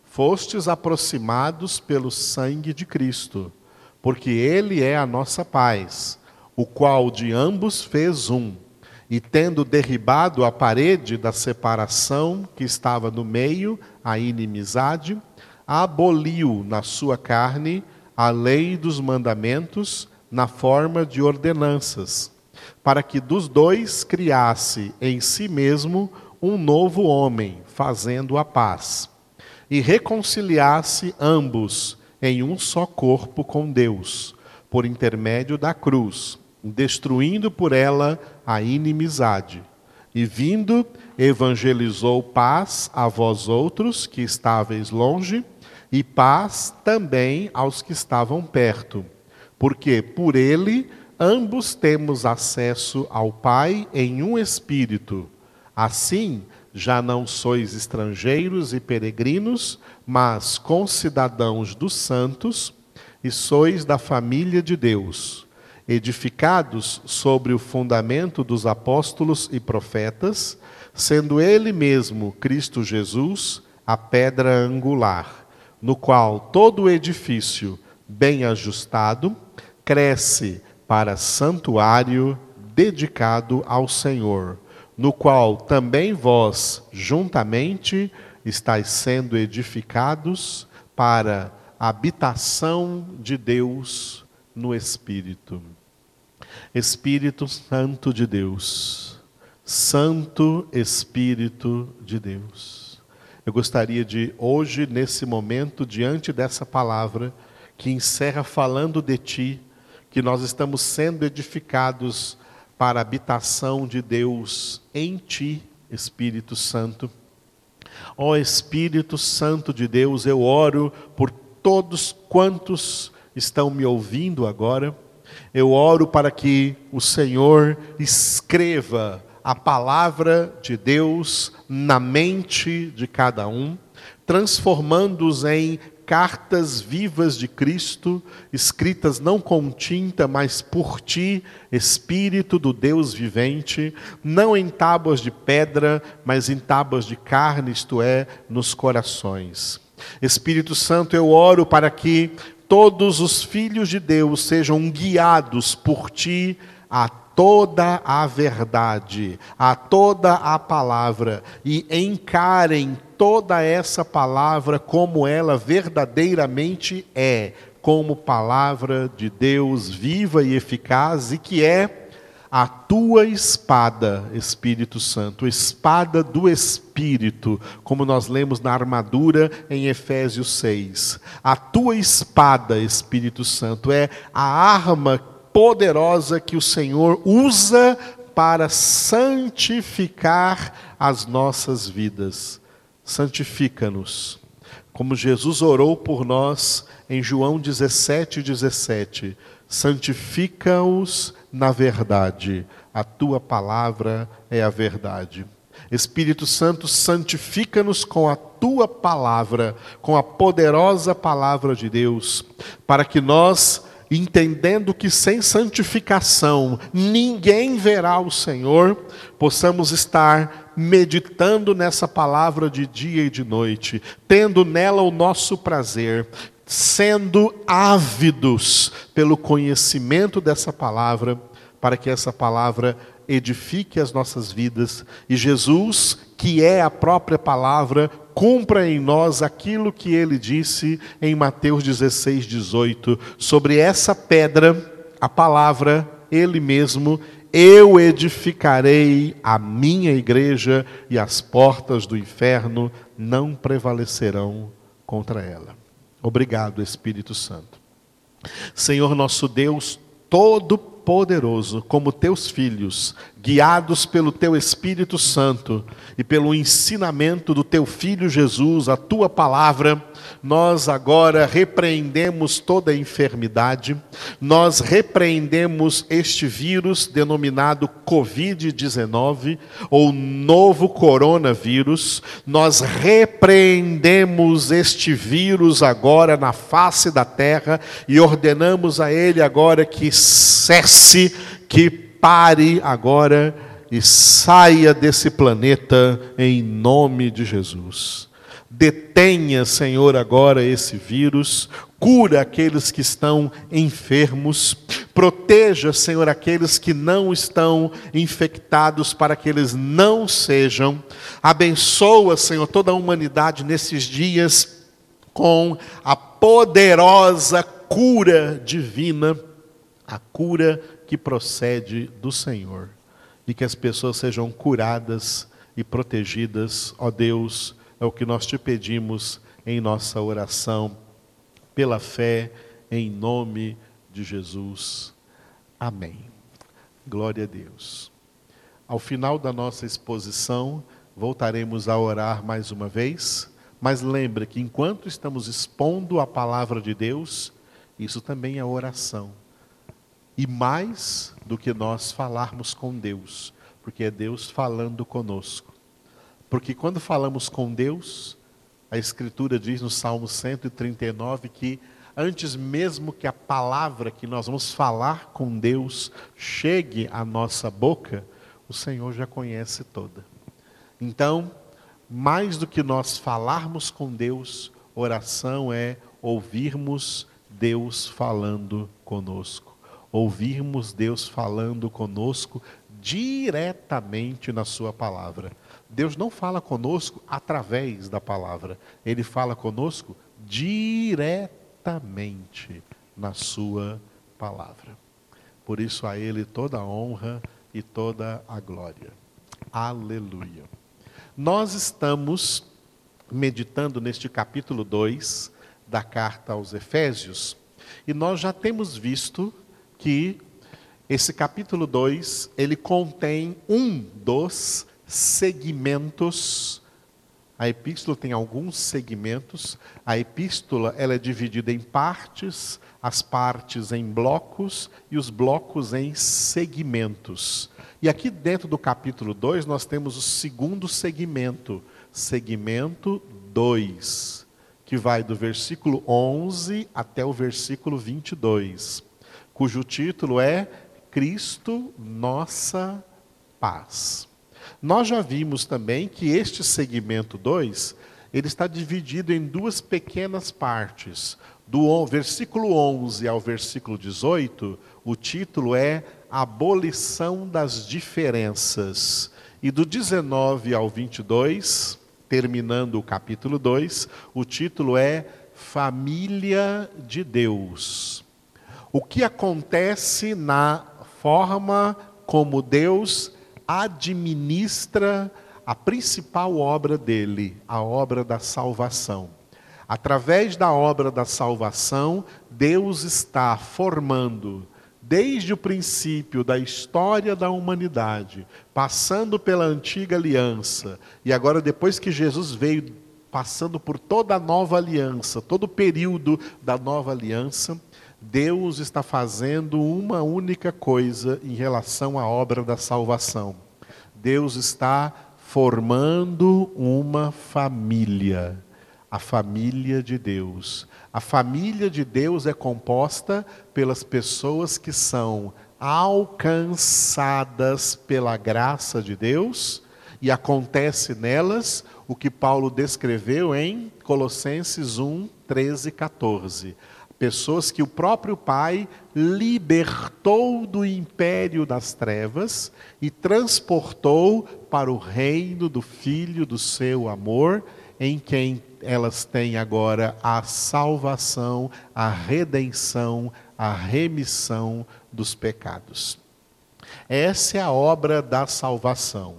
fostes aproximados pelo sangue de Cristo, porque Ele é a nossa paz o qual de ambos fez um, e tendo derribado a parede da separação que estava no meio, a inimizade, aboliu na sua carne a lei dos mandamentos na forma de ordenanças, para que dos dois criasse em si mesmo um novo homem, fazendo a paz, e reconciliasse ambos em um só corpo com Deus, por intermédio da cruz destruindo por ela a inimizade. E vindo, evangelizou paz a vós outros que estáveis longe, e paz também aos que estavam perto, porque por ele ambos temos acesso ao Pai em um espírito. Assim, já não sois estrangeiros e peregrinos, mas concidadãos dos santos, e sois da família de Deus, edificados sobre o fundamento dos apóstolos e profetas, sendo Ele mesmo, Cristo Jesus, a pedra angular, no qual todo o edifício, bem ajustado, cresce para santuário dedicado ao Senhor no qual também vós, juntamente, estáis sendo edificados para habitação de Deus no Espírito. Espírito Santo de Deus, Santo Espírito de Deus. Eu gostaria de, hoje, nesse momento, diante dessa palavra, que encerra falando de Ti, que nós estamos sendo edificados para a habitação de Deus em ti, Espírito Santo. Ó Espírito Santo de Deus, eu oro por todos quantos estão me ouvindo agora. Eu oro para que o Senhor escreva a palavra de Deus na mente de cada um, transformando-os em cartas vivas de Cristo, escritas não com tinta, mas por ti, Espírito do Deus vivente, não em tábuas de pedra, mas em tábuas de carne, isto é, nos corações. Espírito Santo, eu oro para que todos os filhos de Deus sejam guiados por ti a toda a verdade, a toda a palavra e encarem toda essa palavra como ela verdadeiramente é, como palavra de Deus viva e eficaz e que é a tua espada, Espírito Santo, espada do Espírito, como nós lemos na armadura em Efésios 6. A tua espada, Espírito Santo, é a arma poderosa que o Senhor usa para santificar as nossas vidas santifica-nos. Como Jesus orou por nós em João 17, 17: santifica-os na verdade, a tua palavra é a verdade. Espírito Santo, santifica-nos com a tua palavra, com a poderosa palavra de Deus, para que nós entendendo que sem santificação ninguém verá o Senhor, possamos estar meditando nessa palavra de dia e de noite, tendo nela o nosso prazer, sendo ávidos pelo conhecimento dessa palavra, para que essa palavra edifique as nossas vidas e Jesus, que é a própria palavra, cumpra em nós aquilo que ele disse em Mateus 16, 18, sobre essa pedra, a palavra, ele mesmo, eu edificarei a minha igreja e as portas do inferno não prevalecerão contra ela. Obrigado, Espírito Santo. Senhor nosso Deus, todo poderoso, como teus filhos, guiados pelo teu Espírito Santo e pelo ensinamento do teu filho Jesus, a tua palavra, nós agora repreendemos toda enfermidade, nós repreendemos este vírus denominado Covid-19 ou novo coronavírus, nós repreendemos este vírus agora na face da terra e ordenamos a ele agora que cesse, que pare agora e saia desse planeta em nome de Jesus. Detenha, Senhor, agora esse vírus, cura aqueles que estão enfermos, proteja, Senhor, aqueles que não estão infectados, para que eles não sejam. Abençoa, Senhor, toda a humanidade nesses dias com a poderosa cura divina, a cura que procede do Senhor, e que as pessoas sejam curadas e protegidas, ó Deus é o que nós te pedimos em nossa oração, pela fé, em nome de Jesus. Amém. Glória a Deus. Ao final da nossa exposição, voltaremos a orar mais uma vez, mas lembre que enquanto estamos expondo a palavra de Deus, isso também é oração. E mais do que nós falarmos com Deus, Porque é Deus falando conosco. Porque quando falamos com Deus, a Escritura diz no Salmo 139 que antes mesmo que a palavra que nós vamos falar com Deus chegue à nossa boca, o Senhor já conhece toda. Então, mais do que nós falarmos com Deus, oração é ouvirmos Deus falando conosco. Ouvirmos Deus falando conosco diretamente na Sua palavra. Deus não fala conosco através da palavra, Ele fala conosco diretamente na Sua palavra. Por isso a Ele toda a honra e toda a glória. Aleluia. Nós estamos meditando neste capítulo 2 da carta aos Efésios, e nós já temos visto que esse capítulo 2, ele contém um dos segmentos a epístola tem alguns segmentos. A epístola ela é dividida em partes, as partes em blocos e os blocos em segmentos. E aqui dentro do capítulo 2 nós temos o segundo segmento, segmento 2, que vai do versículo 11 até o versículo 22, cujo título é Cristo, nossa paz. Nós já vimos também que este segmento 2, ele está dividido em duas pequenas partes. Do versículo 11 ao versículo 18, o título é Abolição das Diferenças. E do 19 ao 22, terminando o capítulo 2, o título é Família de Deus. O que acontece na forma como Deus administra a principal obra dele, a obra da salvação. Através da obra da salvação, Deus está formando, desde o princípio da história da humanidade, passando pela antiga aliança, e agora, depois que Jesus veio, passando por toda a nova aliança, todo o período da nova aliança, Deus está fazendo uma única coisa em relação à obra da salvação. Deus está formando uma família, a família de Deus. A família de Deus é composta pelas pessoas que são alcançadas pela graça de Deus e acontece nelas o que Paulo descreveu em Colossenses 1, 13 e 14 Pessoas que o próprio Pai libertou do império das trevas e transportou para o reino do Filho do seu amor, em quem elas têm agora a salvação, a redenção, a remissão dos pecados. Essa é a obra da salvação.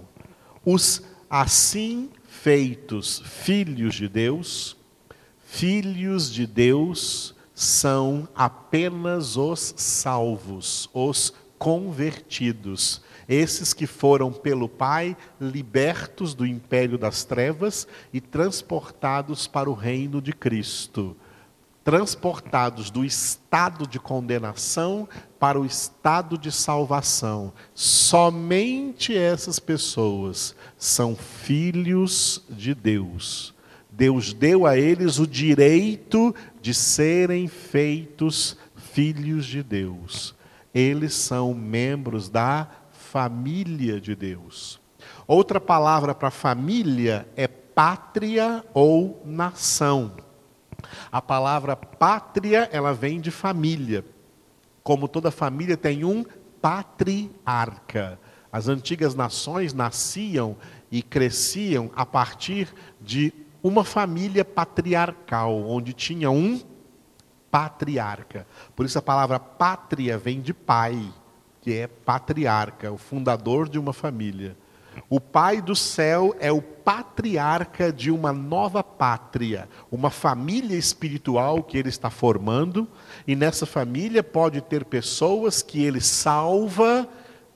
Os assim feitos filhos de Deus, filhos de Deus, são apenas os salvos, os convertidos, esses que foram pelo Pai libertos do império das trevas e transportados para o reino de Cristo. Transportados do estado de condenação para o estado de salvação. Somente essas pessoas são filhos de Deus. Deus deu a eles o direito de serem feitos filhos de Deus. Eles são membros da família de Deus. Outra palavra para família é pátria ou nação. A palavra pátria, ela vem de família. Como toda família tem um patriarca. As antigas nações nasciam e cresciam a partir de uma família patriarcal, onde tinha um patriarca. Por isso a palavra pátria vem de pai, que é patriarca, o fundador de uma família. O pai do céu é o patriarca de uma nova pátria, uma família espiritual que ele está formando, e nessa família pode ter pessoas que ele salva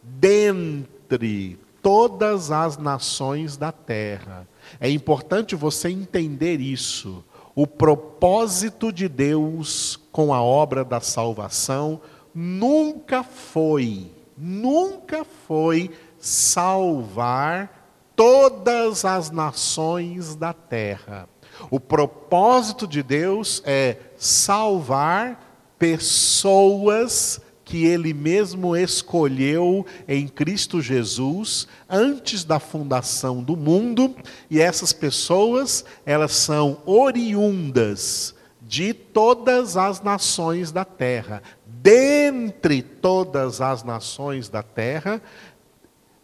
dentre todas as nações da terra. É importante você entender isso. O propósito de Deus com a obra da salvação nunca foi, nunca foi salvar todas as nações da terra. O propósito de Deus é salvar pessoas que ele mesmo escolheu em Cristo Jesus antes da fundação do mundo, e essas pessoas, elas são oriundas de todas as nações da terra. Dentre todas as nações da terra,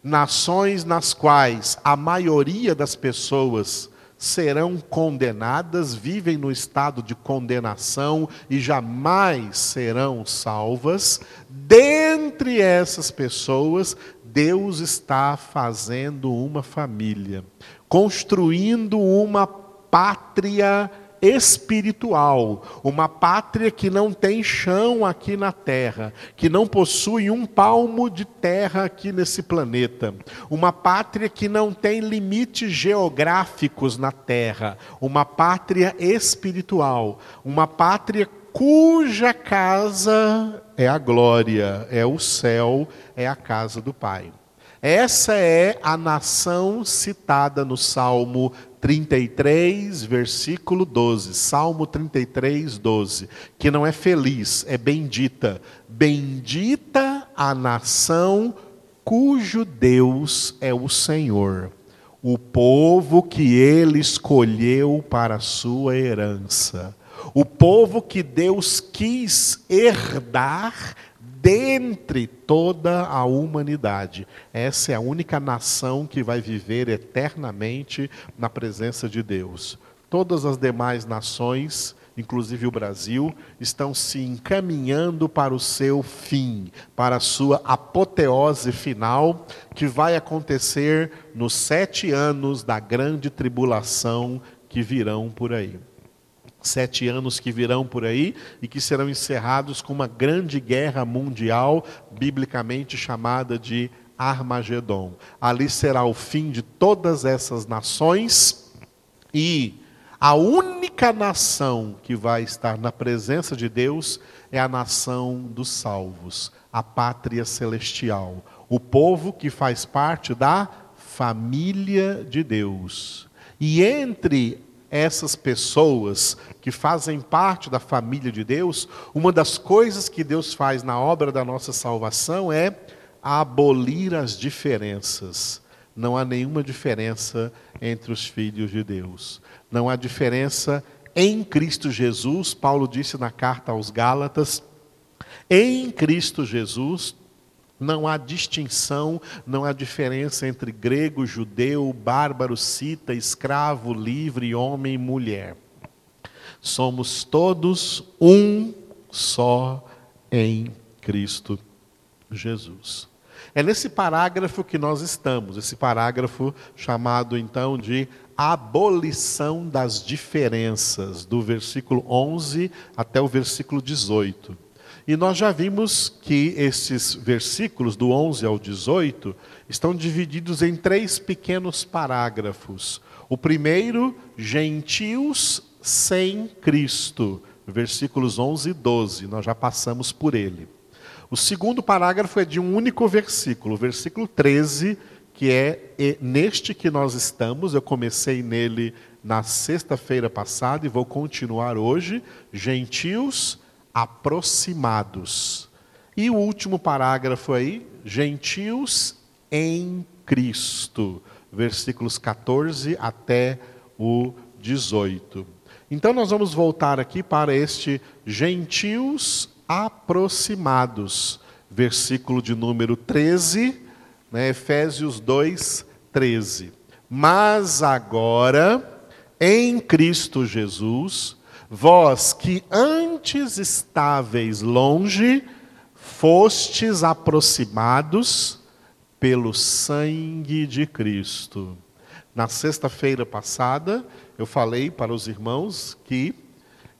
nações nas quais a maioria das pessoas serão condenadas, vivem no estado de condenação e jamais serão salvas. Dentre essas pessoas, Deus está fazendo uma família, construindo uma pátria espiritual, uma pátria que não tem chão aqui na terra, que não possui um palmo de terra aqui nesse planeta, uma pátria que não tem limites geográficos na terra, uma pátria espiritual, uma pátria cuja casa é a glória, é o céu, é a casa do Pai. Essa é a nação citada no Salmo 33, versículo 12. Salmo 33, 12. Que não é feliz, é bendita. Bendita a nação cujo Deus é o Senhor, o povo que ele escolheu para sua herança, o povo que Deus quis herdar dentre toda a humanidade. Essa é a única nação que vai viver eternamente na presença de Deus. Todas as demais nações, inclusive o Brasil, estão se encaminhando para o seu fim, para a sua apoteose final, que vai acontecer nos sete anos da grande tribulação que virão por aí sete anos que virão por aí e que serão encerrados com uma grande guerra mundial, biblicamente chamada de Armagedon. Ali será o fim de todas essas nações e a única nação que vai estar na presença de Deus é a nação dos salvos, a pátria celestial, o povo que faz parte da família de Deus. E entre essas pessoas que fazem parte da família de Deus, uma das coisas que Deus faz na obra da nossa salvação é abolir as diferenças. Não há nenhuma diferença entre os filhos de Deus. Não há diferença em Cristo Jesus. Paulo disse na carta aos Gálatas: em Cristo Jesus não há distinção, não há diferença entre grego, judeu, bárbaro, cita, escravo, livre, homem e mulher. Somos todos um só em Cristo Jesus. É nesse parágrafo que nós estamos, esse parágrafo chamado então de abolição das diferenças, do versículo 11 até o versículo 18. E nós já vimos que esses versículos, do 11 ao 18, estão divididos em três pequenos parágrafos. O primeiro, gentios sem Cristo, versículos 11 e 12, nós já passamos por ele. O segundo parágrafo é de um único versículo, versículo 13, que é neste que nós estamos, eu comecei nele na sexta-feira passada e vou continuar hoje, gentios aproximados. E o último parágrafo aí, gentios em Cristo, versículos 14 até o 18. Então nós vamos voltar aqui para este gentios aproximados, versículo de número 13, né, Efésios 2, 13. Mas agora, em Cristo Jesus, Vós que antes estáveis longe, fostes aproximados pelo sangue de Cristo. Na sexta-feira passada, eu falei para os irmãos que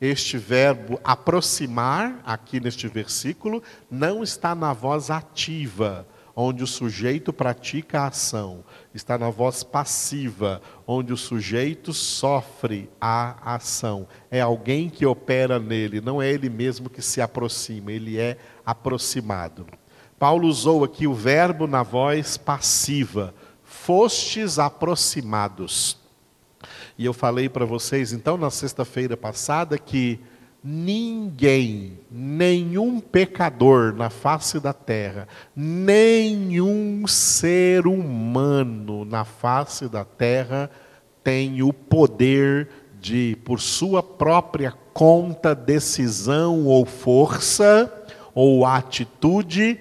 este verbo aproximar, aqui neste versículo, não está na voz ativa, onde o sujeito pratica a ação. Está na voz passiva, onde o sujeito sofre a ação. É alguém que opera nele, não é ele mesmo que se aproxima, ele é aproximado. Paulo usou aqui o verbo na voz passiva, fostes aproximados. E eu falei para vocês, então, na sexta-feira passada, que ninguém, nenhum pecador na face da terra, nenhum ser humano na face da terra tem o poder de, por sua própria conta, decisão ou força ou atitude,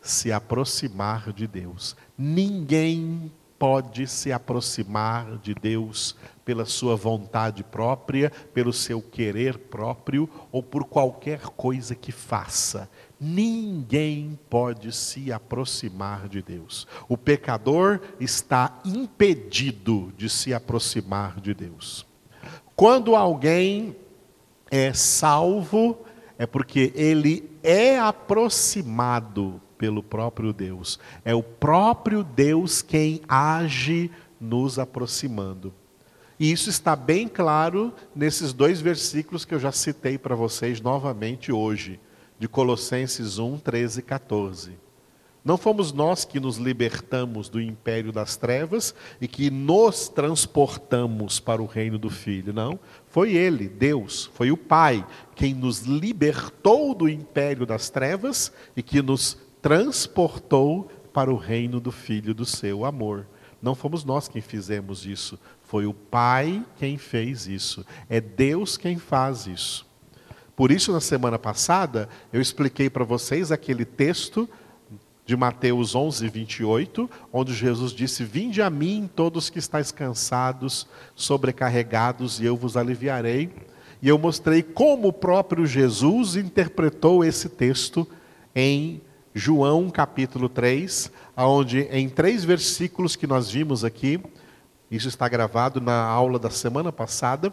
se aproximar de Deus. Ninguém pode se aproximar de Deus pela sua vontade própria, pelo seu querer próprio ou por qualquer coisa que faça. Ninguém pode se aproximar de Deus. O pecador está impedido de se aproximar de Deus. Quando alguém é salvo, é porque ele é aproximado pelo próprio Deus. É o próprio Deus quem age nos aproximando. E isso está bem claro nesses dois versículos que eu já citei para vocês novamente hoje, de Colossenses 1, 13 e 14. Não fomos nós que nos libertamos do império das trevas e que nos transportamos para o reino do Filho, não. Foi Ele, Deus, foi o Pai, quem nos libertou do império das trevas e que nos transportou para o reino do Filho do seu amor. Não fomos nós quem fizemos isso, foi o Pai quem fez isso. É Deus quem faz isso. Por isso, na semana passada, eu expliquei para vocês aquele texto de Mateus 11, 28, onde Jesus disse: Vinde a mim, todos que estáis cansados, sobrecarregados, e eu vos aliviarei. E eu mostrei como o próprio Jesus interpretou esse texto em João capítulo 3, onde em três versículos que nós vimos aqui, isso está gravado na aula da semana passada.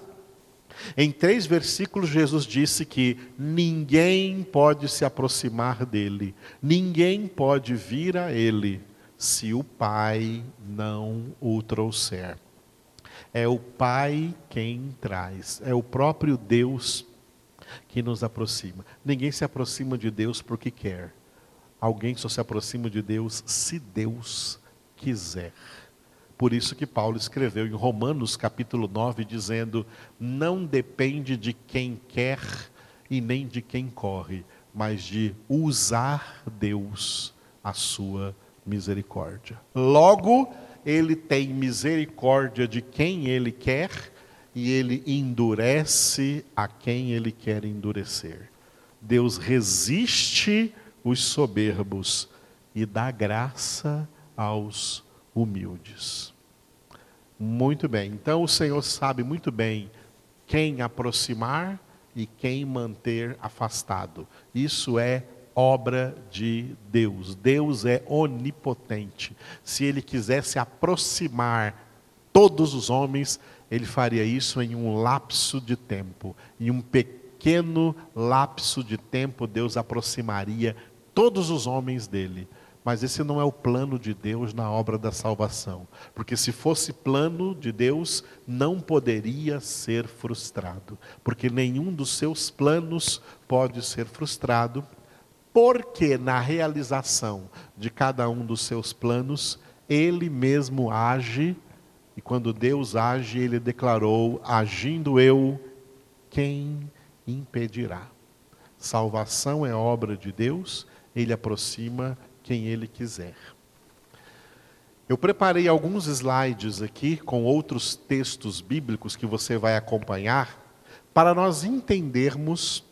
Em três versículos, Jesus disse que ninguém pode se aproximar dele, ninguém pode vir a ele, se o Pai não o trouxer. É o Pai quem traz, é o próprio Deus que nos aproxima. Ninguém se aproxima de Deus porque quer, alguém só se aproxima de Deus se Deus quiser. Por isso que Paulo escreveu em Romanos capítulo 9, dizendo: Não depende de quem quer e nem de quem corre, mas de usar Deus a sua misericórdia. Logo, ele tem misericórdia de quem ele quer e ele endurece a quem ele quer endurecer. Deus resiste os soberbos e dá graça aos humildes. Muito bem, então o Senhor sabe muito bem quem aproximar e quem manter afastado. Isso é obra de Deus. Deus é onipotente. Se ele quisesse aproximar todos os homens, ele faria isso em um lapso de tempo. Em um pequeno lapso de tempo, Deus aproximaria todos os homens dele. Mas esse não é o plano de Deus na obra da salvação. Porque se fosse plano de Deus, não poderia ser frustrado. Porque nenhum dos seus planos pode ser frustrado, porque na realização de cada um dos seus planos, ele mesmo age, e quando Deus age, ele declarou: agindo eu, quem impedirá? Salvação é obra de Deus, ele aproxima quem Ele quiser. Eu preparei alguns slides aqui com outros textos bíblicos que você vai acompanhar, para nós entendermos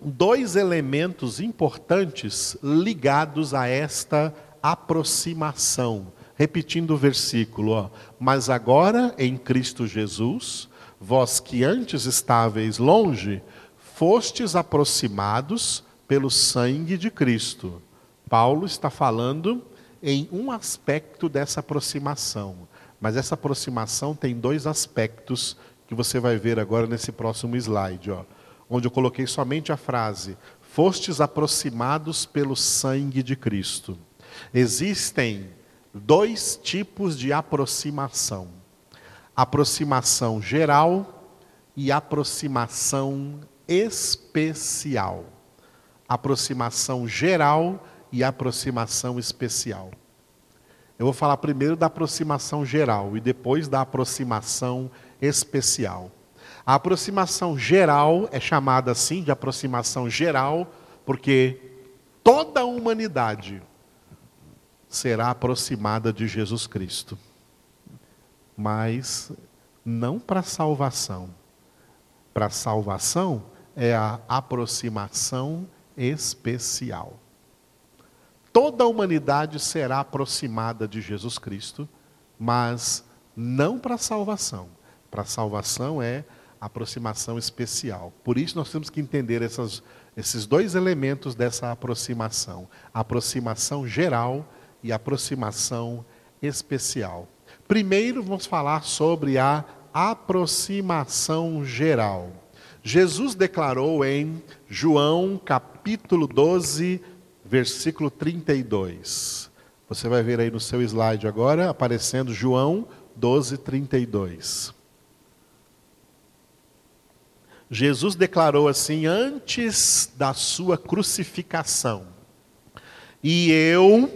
dois elementos importantes ligados a esta aproximação. Repetindo o versículo, ó, mas agora em Cristo Jesus, vós que antes estáveis longe, fostes aproximados pelo sangue de Cristo. Paulo está falando em um aspecto dessa aproximação, mas essa aproximação tem dois aspectos que você vai ver agora nesse próximo slide, ó, onde eu coloquei somente a frase: Fostes aproximados pelo sangue de Cristo. Existem dois tipos de aproximação: aproximação geral e aproximação especial aproximação geral e aproximação especial. Eu vou falar primeiro da aproximação geral e depois da aproximação especial. A aproximação geral é chamada assim de aproximação geral porque toda a humanidade será aproximada de Jesus Cristo. Mas não para salvação. Para salvação é a aproximação especial. Toda a humanidade será aproximada de Jesus Cristo, mas não para salvação. Para salvação é aproximação especial. Por isso nós temos que entender essas, esses dois elementos dessa aproximação: aproximação geral e aproximação especial. Primeiro vamos falar sobre a aproximação geral. Jesus declarou em João capítulo 12, versículo 32. Você vai ver aí no seu slide agora, aparecendo João 12, 32. Jesus declarou assim antes da sua crucificação: E eu,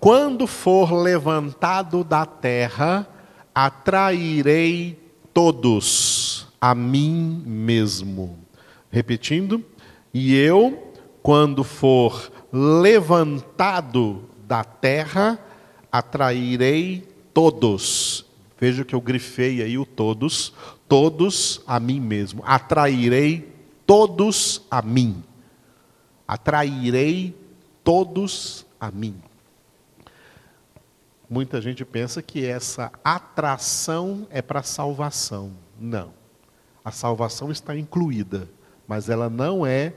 quando for levantado da terra, atrairei todos a mim mesmo. Repetindo, e eu, quando for levantado da terra, atrairei todos. Veja que eu grifei aí o todos, todos a mim mesmo. Atrairei todos a mim. Atrairei todos a mim. Muita gente pensa que essa atração é para salvação. Não. A salvação está incluída, mas ela não é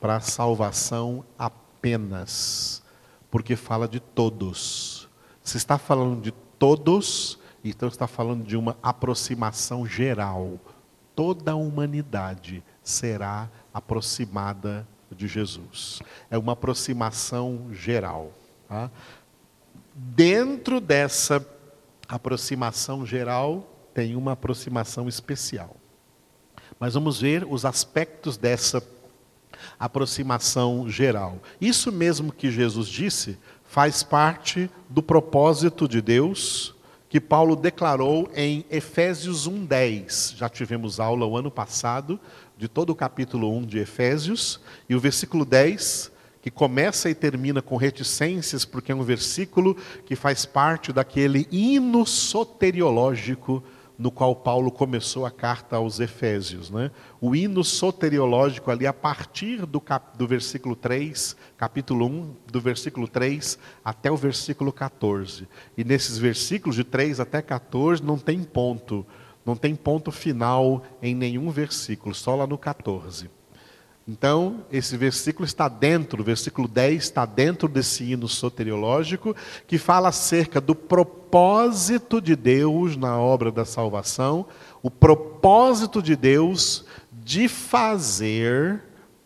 para salvação apenas, porque fala de todos. Se está falando de todos, então está falando de uma aproximação geral. Toda a humanidade será aproximada de Jesus. É uma aproximação geral. Tá? Dentro dessa aproximação geral, tem uma aproximação especial. Mas vamos ver os aspectos dessa aproximação geral. Isso mesmo que Jesus disse faz parte do propósito de Deus que Paulo declarou em Efésios 1:10. Já tivemos aula o ano passado de todo o capítulo 1 de Efésios, e o versículo 10, que começa e termina com reticências, porque é um versículo que faz parte daquele hino soteriológico no qual Paulo começou a carta aos Efésios. Né? O hino soteriológico ali, a partir do, cap, do versículo 3, capítulo 1, do versículo 3 até o versículo 14. E nesses versículos, de 3 até 14, não tem ponto, não tem ponto final em nenhum versículo, só lá no 14. Então, esse versículo está dentro, o versículo 10 está dentro desse hino soteriológico, que fala acerca do propósito de Deus na obra da salvação, o propósito de Deus de fazer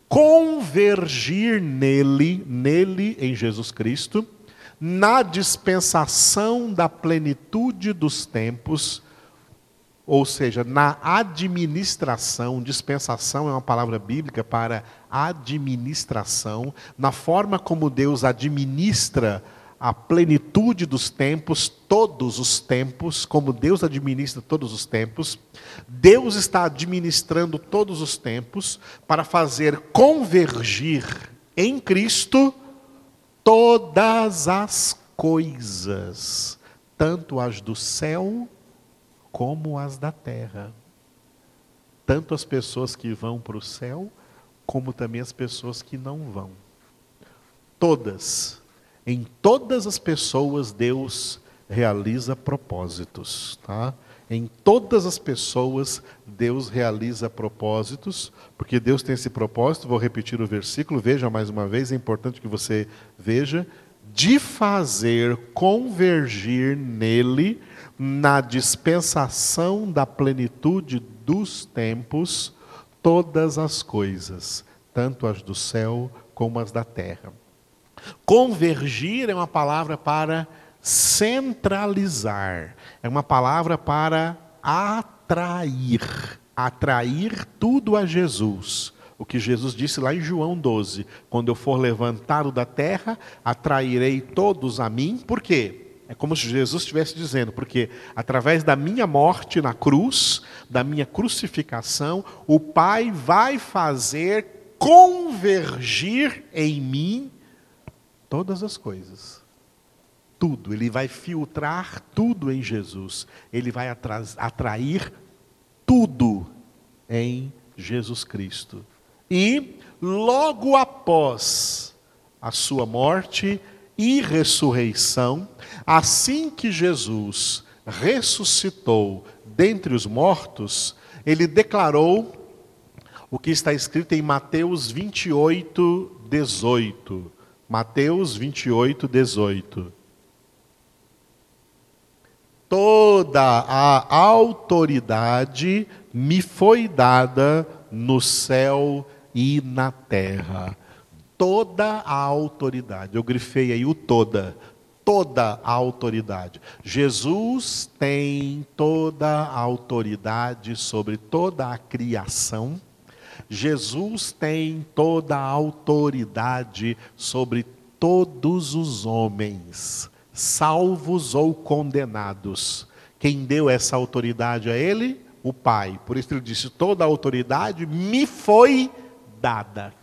convergir nele, nele em Jesus Cristo, na dispensação da plenitude dos tempos, ou seja, na administração, dispensação é uma palavra bíblica para administração, na forma como Deus administra a plenitude dos tempos, todos os tempos, como Deus administra todos os tempos, Deus está administrando todos os tempos para fazer convergir em Cristo todas as coisas, tanto as do céu como as da terra. Tanto as pessoas que vão para o céu, como também as pessoas que não vão. Todas, em todas as pessoas, Deus realiza propósitos, tá? Em todas as pessoas, Deus realiza propósitos, porque Deus tem esse propósito, vou repetir o versículo, veja mais uma vez, é importante que você veja, de fazer convergir nele na dispensação da plenitude dos tempos todas as coisas, tanto as do céu como as da terra. Convergir é uma palavra para centralizar, é uma palavra para atrair, atrair tudo a Jesus. o que Jesus disse lá em João 12: quando eu for levantado da terra, atrairei todos a mim. Por quê? É como se Jesus estivesse dizendo, porque através da minha morte na cruz, da minha crucificação, o Pai vai fazer convergir em mim todas as coisas. Tudo, ele vai filtrar tudo em Jesus. Ele vai atrair tudo em Jesus Cristo. E logo após a sua morte e ressurreição, assim que Jesus ressuscitou dentre os mortos, ele declarou o que está escrito em Mateus 28, 18. Mateus 28, 18. Toda a autoridade me foi dada no céu e na terra. Toda a autoridade. Eu grifei aí o toda. Toda a autoridade. Jesus tem toda a autoridade sobre toda a criação. Jesus tem toda a autoridade sobre todos os homens, salvos ou condenados. Quem deu essa autoridade a ele? O Pai. Por isso ele disse: toda a autoridade me foi dada.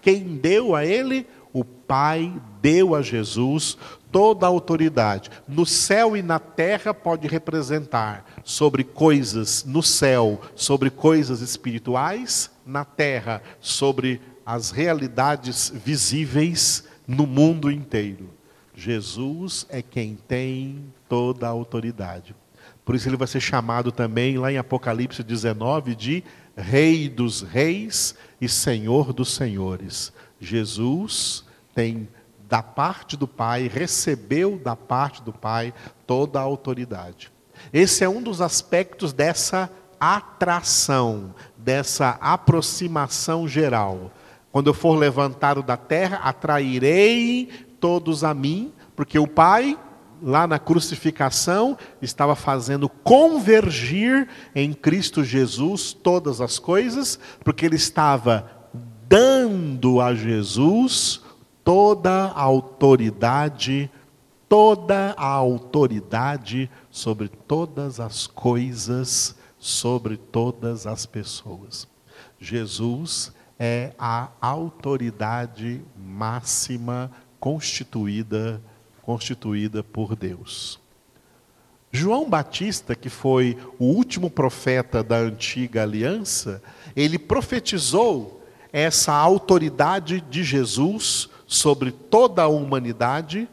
Quem deu a ele? O Pai deu a Jesus toda a autoridade. No céu e na terra pode representar sobre coisas no céu, sobre coisas espirituais, na terra, sobre as realidades visíveis no mundo inteiro. Jesus é quem tem toda a autoridade. Por isso ele vai ser chamado também, lá em Apocalipse 19, de Rei dos Reis e Senhor dos Senhores. Jesus tem da parte do Pai, recebeu da parte do Pai toda a autoridade. Esse é um dos aspectos dessa atração, dessa aproximação geral. Quando eu for levantado da terra, atrairei todos a mim, porque o Pai lá na crucificação, estava fazendo convergir em Cristo Jesus todas as coisas, porque ele estava dando a Jesus toda a autoridade, toda a autoridade sobre todas as coisas, sobre todas as pessoas. Jesus é a autoridade máxima constituída constituída por Deus. João Batista, que foi o último profeta da antiga aliança, ele profetizou essa autoridade de Jesus sobre toda a humanidade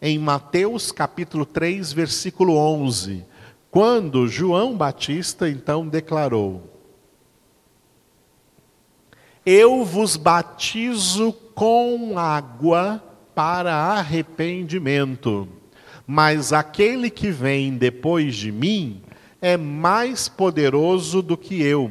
em Mateus capítulo 3, versículo 11, quando João Batista então declarou: Eu vos batizo com água para arrependimento. Mas aquele que vem depois de mim é mais poderoso do que eu,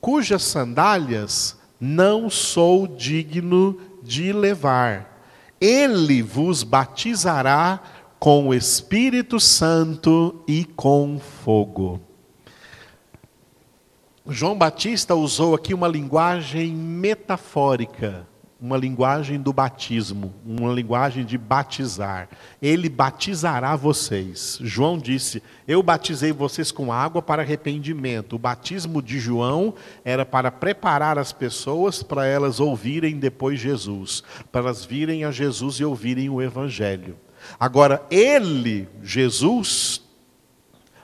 cujas sandálias não sou digno de levar. Ele vos batizará com o Espírito Santo e com fogo. João Batista usou aqui uma linguagem metafórica uma linguagem do batismo, uma linguagem de batizar. Ele batizará vocês. João disse: Eu batizei vocês com água para arrependimento. O batismo de João era para preparar as pessoas para elas ouvirem depois Jesus, para elas virem a Jesus e ouvirem o Evangelho. Agora, ele, Jesus,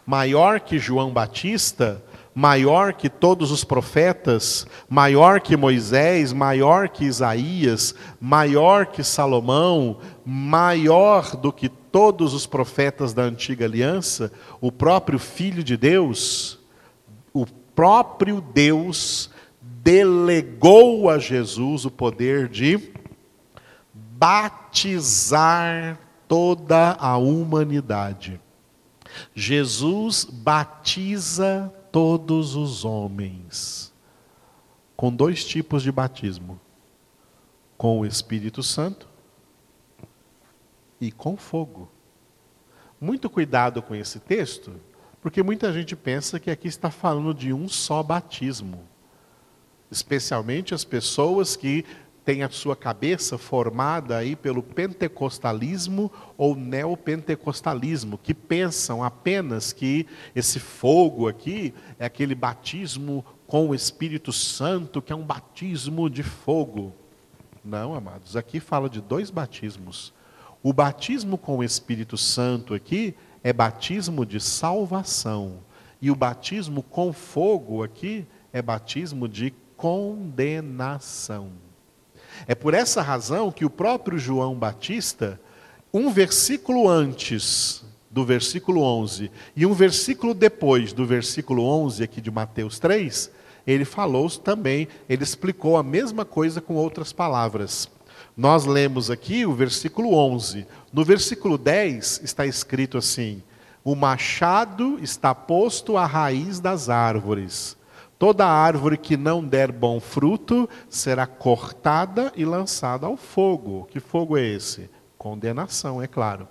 maior que João Batista, maior que todos os profetas, maior que Moisés, maior que Isaías, maior que Salomão, maior do que todos os profetas da antiga aliança, o próprio Filho de Deus, o próprio Deus delegou a Jesus o poder de batizar toda a humanidade. Jesus batiza todos os homens com dois tipos de batismo: com o Espírito Santo e com fogo. Muito cuidado com esse texto, porque muita gente pensa que aqui está falando de um só batismo. especialmente as pessoas que têm a sua cabeça formada aí pelo pentecostalismo ou neopentecostalismo, que pensam apenas que esse fogo aqui é aquele batismo com o Espírito Santo, que é um batismo de fogo. Não, amados, aqui fala de dois batismos. O batismo com o Espírito Santo aqui é batismo de salvação. E o batismo com fogo aqui é batismo de condenação. É por essa razão que o próprio João Batista, um versículo antes do versículo 11 e um versículo depois do versículo 11 aqui de Mateus 3, ele falou também, ele explicou a mesma coisa com outras palavras. Nós lemos aqui o versículo 11. No versículo 10 está escrito assim: O machado está posto à raiz das árvores. Toda árvore que não der bom fruto será cortada e lançada ao fogo. Que fogo é esse? Condenação, é claro.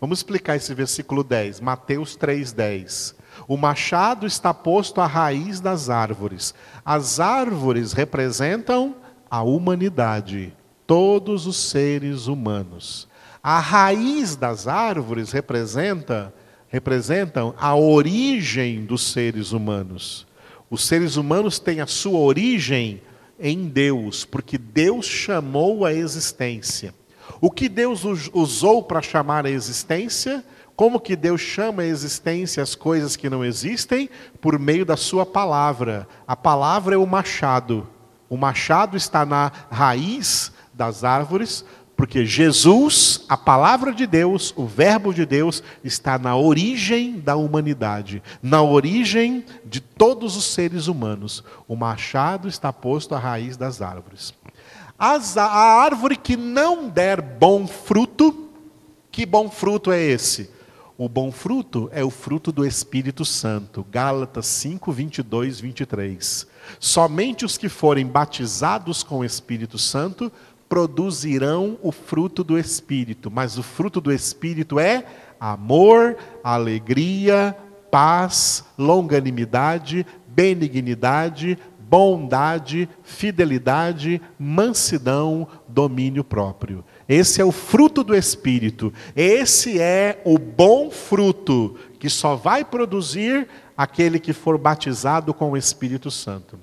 Vamos explicar esse versículo 10, Mateus 3:10. O machado está posto à raiz das árvores. As árvores representam a humanidade, todos os seres humanos. A raiz das árvores representa representam a origem dos seres humanos. Os seres humanos têm a sua origem em Deus, porque Deus chamou a existência. O que Deus usou para chamar a existência? Como que Deus chama a existência as coisas que não existem? Por meio da sua palavra. A palavra é o machado. O machado está na raiz das árvores, porque Jesus, a palavra de Deus, o Verbo de Deus, está na origem da humanidade, na origem de todos os seres humanos. O machado está posto à raiz das árvores. As, a árvore que não der bom fruto, que bom fruto é esse? O bom fruto é o fruto do Espírito Santo. Gálatas 5, 22, 23. Somente os que forem batizados com o Espírito Santo produzirão o fruto do Espírito, mas o fruto do Espírito é amor, alegria, paz, longanimidade, benignidade, bondade, fidelidade, mansidão, domínio próprio. Esse é o fruto do Espírito. Esse é o bom fruto que só vai produzir aquele que for batizado com o Espírito Santo.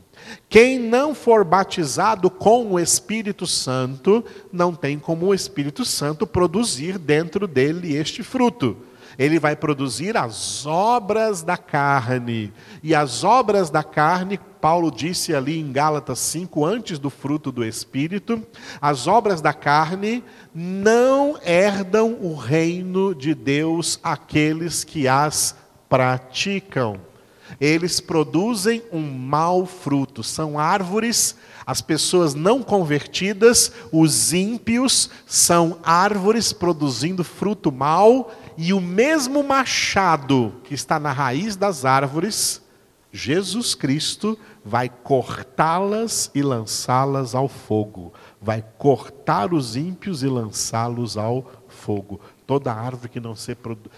Quem não for batizado com o Espírito Santo, não tem como o Espírito Santo produzir dentro dele este fruto. Ele vai produzir as obras da carne. E as obras da carne, Paulo disse ali em Gálatas 5, antes do fruto do Espírito, as obras da carne não herdam o reino de Deus aqueles que as praticam eles produzem um mau fruto. São árvores, as pessoas não convertidas, os ímpios, são árvores produzindo fruto mau, e o mesmo machado que está na raiz das árvores, Jesus Cristo, vai cortá-las e lançá-las ao fogo. Vai cortar os ímpios e lançá-los ao fogo. Toda árvore que não, ser,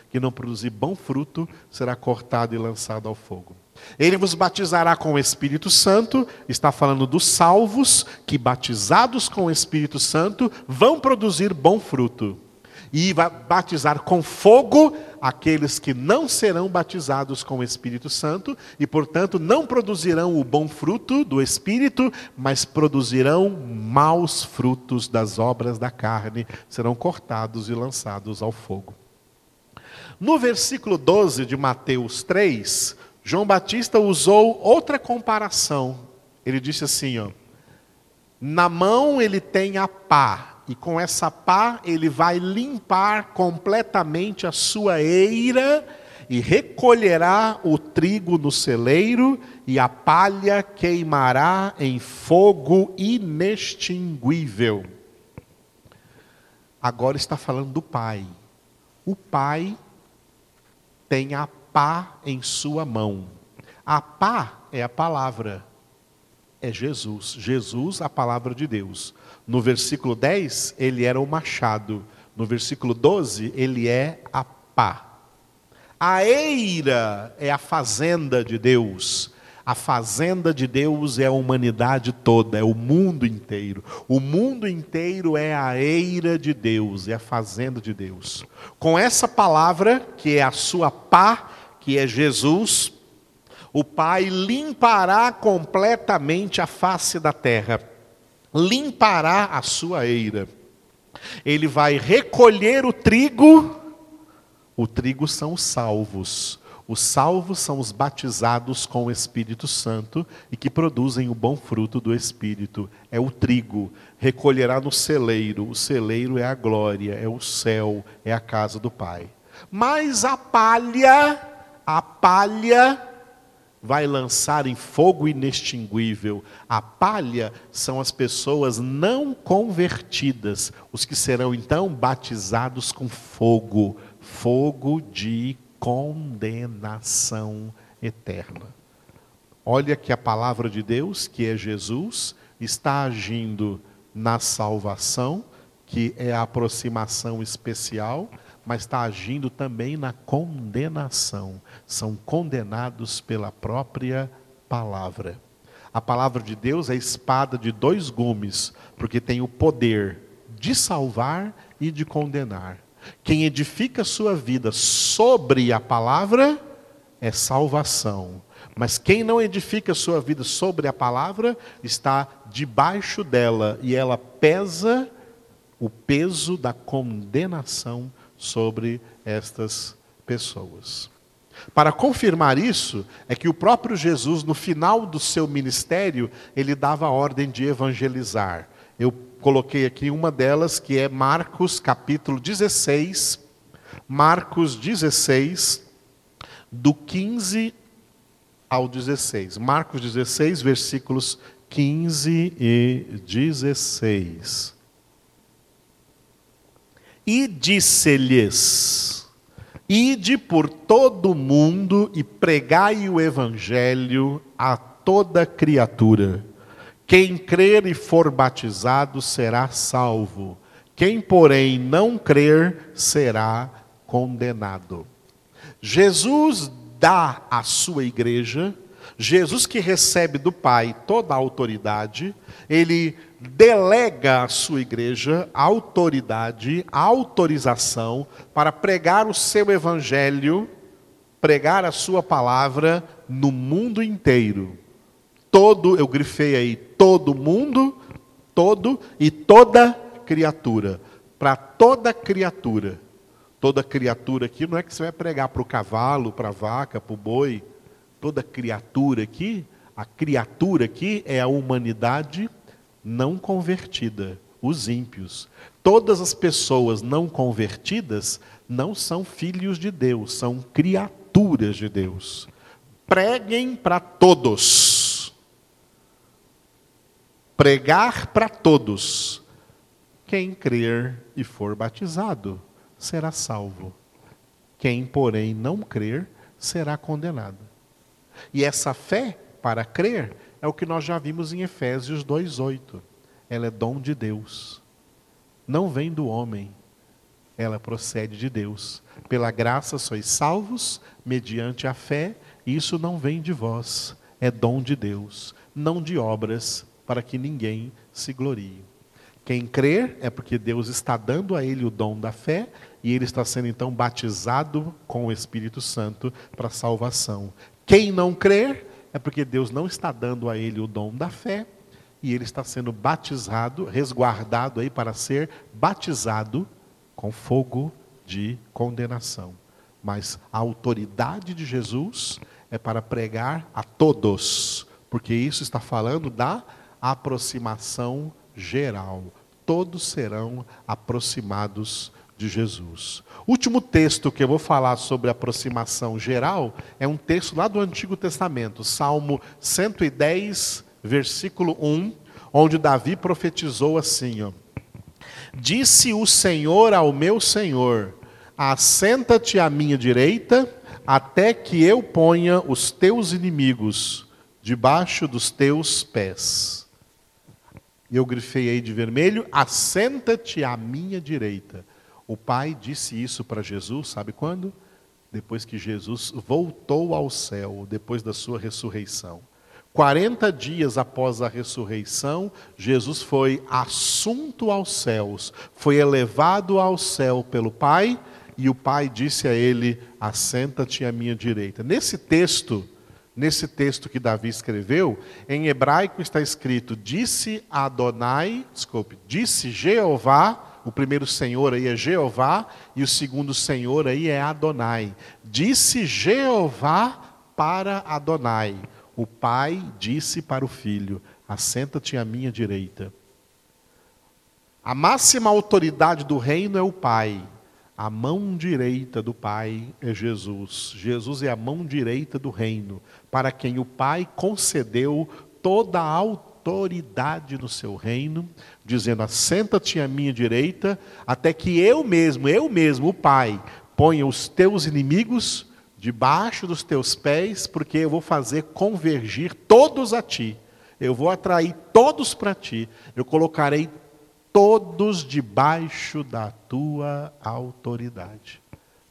que não produzir bom fruto será cortada e lançada ao fogo. Ele vos batizará com o Espírito Santo, está falando dos salvos, que batizados com o Espírito Santo vão produzir bom fruto. E vai batizar com fogo aqueles que não serão batizados com o Espírito Santo e, portanto, não produzirão o bom fruto do Espírito, mas produzirão maus frutos das obras da carne, serão cortados e lançados ao fogo. No versículo 12 de Mateus 3, João Batista usou outra comparação. Ele disse assim: ó, na mão ele tem a pá e com essa pá ele vai limpar completamente a sua eira e recolherá o trigo no celeiro e a palha queimará em fogo inextinguível. Agora está falando do pai. O pai tem a pá em sua mão. A pá é a palavra, é Jesus. Jesus, a palavra de Deus. No versículo 10, ele era o machado. No versículo 12, ele é a pá. A eira é a fazenda de Deus. A fazenda de Deus é a humanidade toda, é o mundo inteiro. O mundo inteiro é a eira de Deus, é a fazenda de Deus. Com essa palavra, que é a sua pá, que é Jesus, o Pai limpará completamente a face da terra, limpará a sua eira. Ele vai recolher o trigo, o trigo são os salvos os salvos são os batizados com o Espírito Santo e que produzem o bom fruto do Espírito. É o trigo, recolherá no celeiro. O celeiro é a glória, é o céu, é a casa do Pai. Mas a palha, a palha vai lançar em fogo inextinguível. A palha são as pessoas não convertidas, os que serão então batizados com fogo, fogo de condenação eterna. Olha que a palavra de Deus, que é Jesus, está agindo na salvação, que é a aproximação especial, mas está agindo também na condenação. São condenados pela própria palavra. A palavra de Deus é espada de dois gumes, porque tem o poder de salvar e de condenar. Quem edifica sua vida sobre a palavra é salvação. Mas quem não edifica sua vida sobre a palavra está debaixo dela e ela pesa o peso da condenação sobre estas pessoas. Para confirmar isso, é que o próprio Jesus, no final do seu ministério, ele dava a ordem de evangelizar. Eu coloquei aqui uma delas, que é Marcos capítulo 16, Marcos 16, do 15 ao 16. Marcos 16, versículos 15 e 16. E disse-lhes: Ide por todo o mundo e pregai o evangelho a toda criatura. Quem crer e for batizado será salvo. Quem, porém, não crer será condenado. Jesus dá à sua igreja, Jesus que recebe do Pai toda a autoridade, ele delega à sua igreja autoridade, autorização para pregar o seu evangelho, pregar a sua palavra no mundo inteiro todo, eu grifei aí, todo mundo, todo e toda criatura. Para toda criatura. Toda criatura aqui não é que você vai pregar para o cavalo, para a vaca, para o boi. Toda criatura aqui, a criatura aqui é a humanidade não convertida, os ímpios. Todas as pessoas não convertidas não são filhos de Deus, são criaturas de Deus. Preguem para todos pregar para todos. Quem crer e for batizado será salvo. Quem, porém, não crer será condenado. E essa fé para crer é o que nós já vimos em Efésios 2:8. Ela é dom de Deus. Não vem do homem. Ela procede de Deus. Pela graça sois salvos mediante a fé, e isso não vem de vós, é dom de Deus, não de obras, para que ninguém se glorie. Quem crer é porque Deus está dando a ele o dom da fé e ele está sendo então batizado com o Espírito Santo para salvação. Quem não crer é porque Deus não está dando a ele o dom da fé e ele está sendo batizado, resguardado aí para ser batizado com fogo de condenação. Mas a autoridade de Jesus é para pregar a todos, porque isso está falando da aproximação geral. Todos serão aproximados de Jesus. Último texto que eu vou falar sobre aproximação geral é um texto lá do Antigo Testamento, Salmo 110, versículo 1, onde Davi profetizou assim: ó, Disse o Senhor ao meu Senhor: Assenta-te à minha direita, até que eu ponha os teus inimigos debaixo dos teus pés. E eu grifei aí de vermelho: assenta-te à minha direita. O Pai disse isso para Jesus, sabe quando? Depois que Jesus voltou ao céu, depois da sua ressurreição. 40 dias após a ressurreição, Jesus foi assunto aos céus, foi elevado ao céu pelo Pai, e o Pai disse a ele: Assenta-te à minha direita. Nesse texto, nesse texto que Davi escreveu, em hebraico está escrito: Disse Adonai, desculpe, disse Jeová, o primeiro Senhor aí é Jeová, e o segundo Senhor aí é Adonai. Disse Jeová para Adonai o pai disse para o filho: Assenta-te à minha direita. A máxima autoridade do reino é o pai. A mão direita do pai é Jesus. Jesus é a mão direita do reino, para quem o pai concedeu toda a autoridade no seu reino, dizendo: Assenta-te à minha direita, até que eu mesmo, eu mesmo, o pai, ponha os teus inimigos debaixo dos teus pés, porque eu vou fazer convergir todos a ti. Eu vou atrair todos para ti. Eu colocarei todos debaixo da tua autoridade.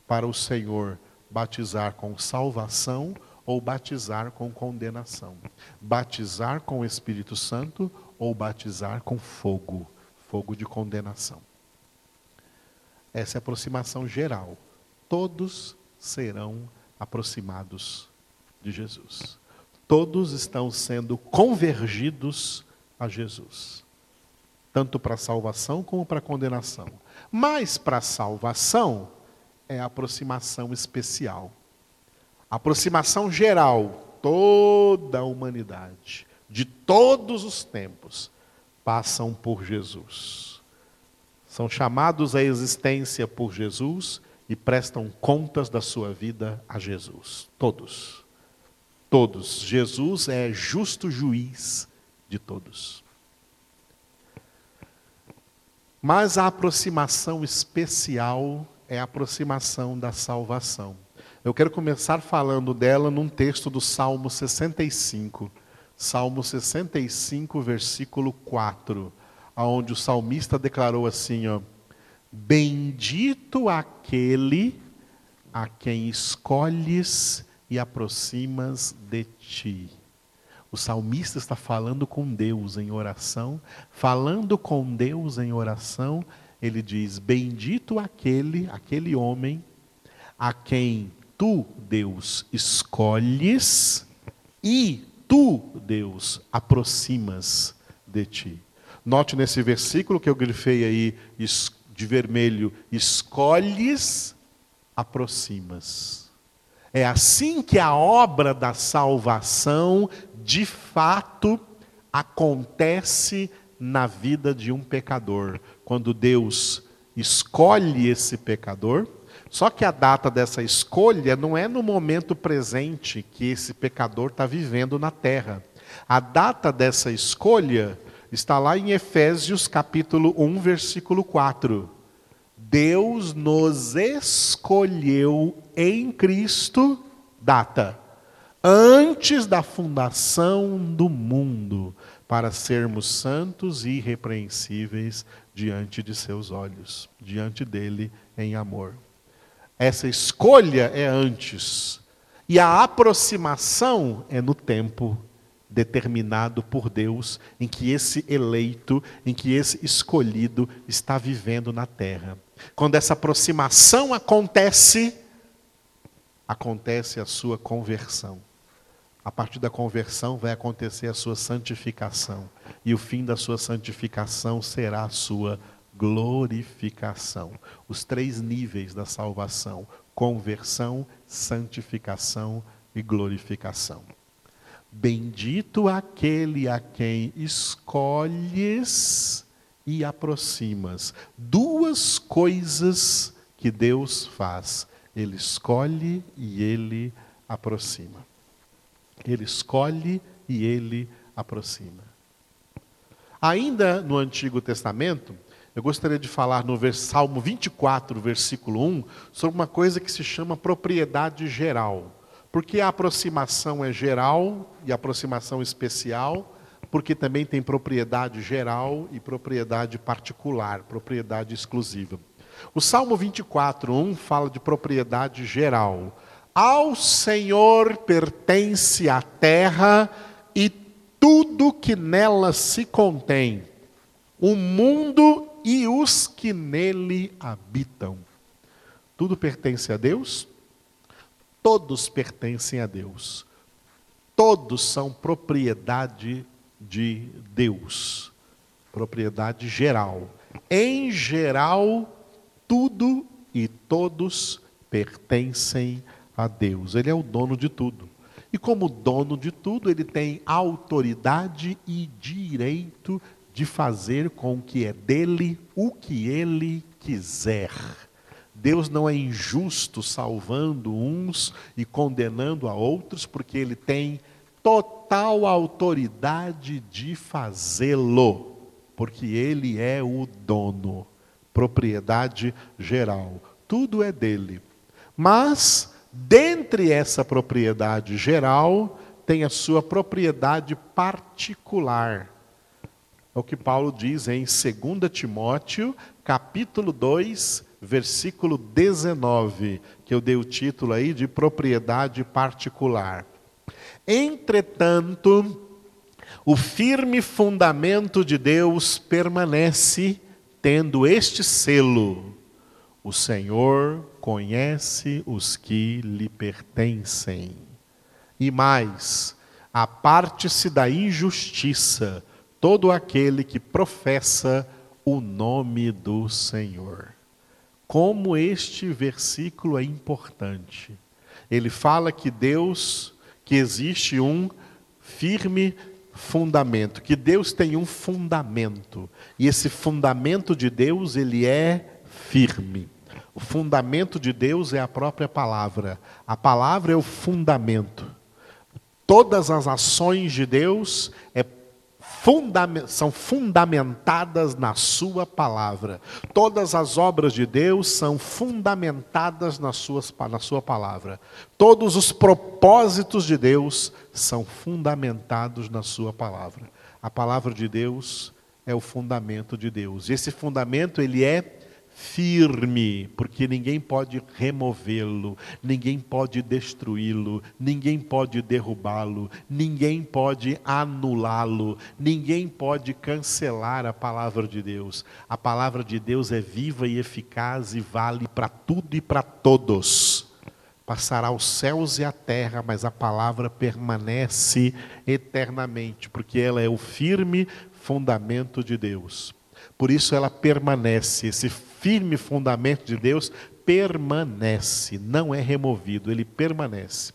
Para o Senhor batizar com salvação ou batizar com condenação. Batizar com o Espírito Santo ou batizar com fogo fogo de condenação. Essa é a aproximação geral. Todos serão aproximados de Jesus. Todos estão sendo convergidos a Jesus, tanto para salvação como para condenação. Mas para salvação é a aproximação especial. Aproximação geral, toda a humanidade, de todos os tempos, passam por Jesus. São chamados à existência por Jesus e prestam contas da sua vida a Jesus. Todos. Todos. Jesus é justo juiz de todos. Mas a aproximação especial é a aproximação da salvação. Eu quero começar falando dela num texto do Salmo 65. Salmo 65, versículo 4, onde o salmista declarou assim, ó: Bendito aquele a quem escolhes e aproximas de ti. O salmista está falando com Deus em oração, falando com Deus em oração, ele diz: Bendito aquele, aquele homem a quem tu, Deus, escolhes e tu, Deus, aproximas de ti. Note nesse versículo que eu grifei aí, de vermelho, escolhes, aproximas. É assim que a obra da salvação, de fato, acontece na vida de um pecador. Quando Deus escolhe esse pecador, só que a data dessa escolha não é no momento presente que esse pecador está vivendo na terra. A data dessa escolha Está lá em Efésios capítulo 1, versículo 4. Deus nos escolheu em Cristo, data, antes da fundação do mundo, para sermos santos e irrepreensíveis diante de seus olhos, diante dele em amor. Essa escolha é antes, e a aproximação é no tempo determinado por Deus, em que esse eleito, em que esse escolhido está vivendo na terra. Quando essa aproximação acontece, acontece a sua conversão. A partir da conversão vai acontecer a sua santificação. E o fim da sua santificação será a sua glorificação. Os três níveis da salvação: conversão, santificação e glorificação. Bendito aquele a quem escolhes e aproximas. Duas coisas que Deus faz: Ele escolhe e Ele aproxima. Ele escolhe e Ele aproxima. Ainda no Antigo Testamento, eu gostaria de falar no Salmo 24, versículo 1, sobre uma coisa que se chama propriedade geral. Porque a aproximação é geral e aproximação especial, porque também tem propriedade geral e propriedade particular, propriedade exclusiva. O Salmo 24, 1 fala de propriedade geral. Ao Senhor pertence a terra e tudo que nela se contém, o mundo e os que nele habitam. Tudo pertence a Deus? Todos pertencem a Deus. Todos são propriedade de Deus. Propriedade geral. Em geral, tudo e todos pertencem a Deus. Ele é o dono de tudo. E como dono de tudo, ele tem autoridade e direito de fazer com que é dele o que ele quiser. Deus não é injusto salvando uns e condenando a outros, porque ele tem total autoridade de fazê-lo, porque ele é o dono, propriedade geral. Tudo é dele. Mas dentre essa propriedade geral, tem a sua propriedade particular. É o que Paulo diz em 2 Timóteo, capítulo 2, versículo 19, que eu dei o título aí de propriedade particular. Entretanto, o firme fundamento de Deus permanece tendo este selo: o Senhor conhece os que lhe pertencem. E mais, aparte-se da injustiça todo aquele que professa o nome do Senhor. Como este versículo é importante. Ele fala que Deus, que existe um firme fundamento, que Deus tem um fundamento, e esse fundamento de Deus, ele é firme. O fundamento de Deus é a própria palavra. A palavra é o fundamento. Todas as ações de Deus é são fundamentadas na Sua palavra. Todas as obras de Deus são fundamentadas suas, na Sua palavra. Todos os propósitos de Deus são fundamentados na Sua palavra. A palavra de Deus é o fundamento de Deus. E esse fundamento ele é firme, porque ninguém pode removê-lo, ninguém pode destruí-lo, ninguém pode derrubá-lo, ninguém pode anulá-lo, ninguém pode cancelar a palavra de Deus. A palavra de Deus é viva e eficaz e vale para tudo e para todos. Passará os céus e a terra, mas a palavra permanece eternamente, porque ela é o firme fundamento de Deus. Por isso ela permanece, esse firme fundamento de Deus permanece, não é removido, ele permanece.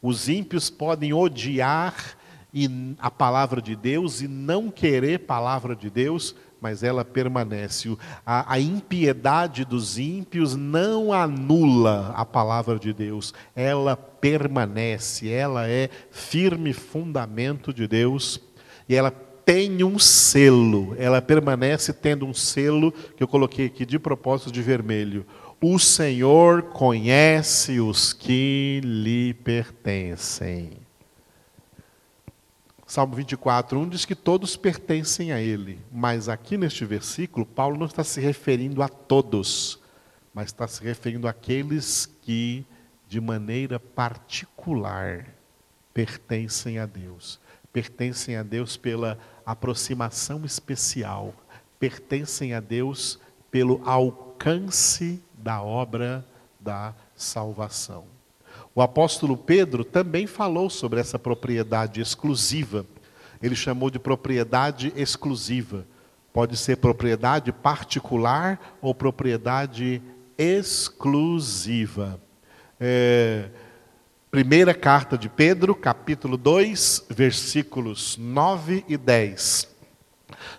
Os ímpios podem odiar a palavra de Deus e não querer palavra de Deus, mas ela permanece. A, a, impiedade dos ímpios não anula a palavra de Deus, ela permanece, ela é firme fundamento de Deus e ela tem um selo, ela permanece tendo um selo que eu coloquei aqui de propósito de vermelho. O Senhor conhece os que lhe pertencem. Salmo 24, 1 diz que todos pertencem a Ele, mas aqui neste versículo, Paulo não está se referindo a todos, mas está se referindo àqueles que, de maneira particular, pertencem a Deus. Pertencem a Deus pela aproximação especial, pertencem a Deus pelo alcance da obra da salvação. O apóstolo Pedro também falou sobre essa propriedade exclusiva. Ele chamou de propriedade exclusiva. Pode ser propriedade particular ou propriedade exclusiva. É, Primeira carta de Pedro, capítulo 2, versículos 9 e 10.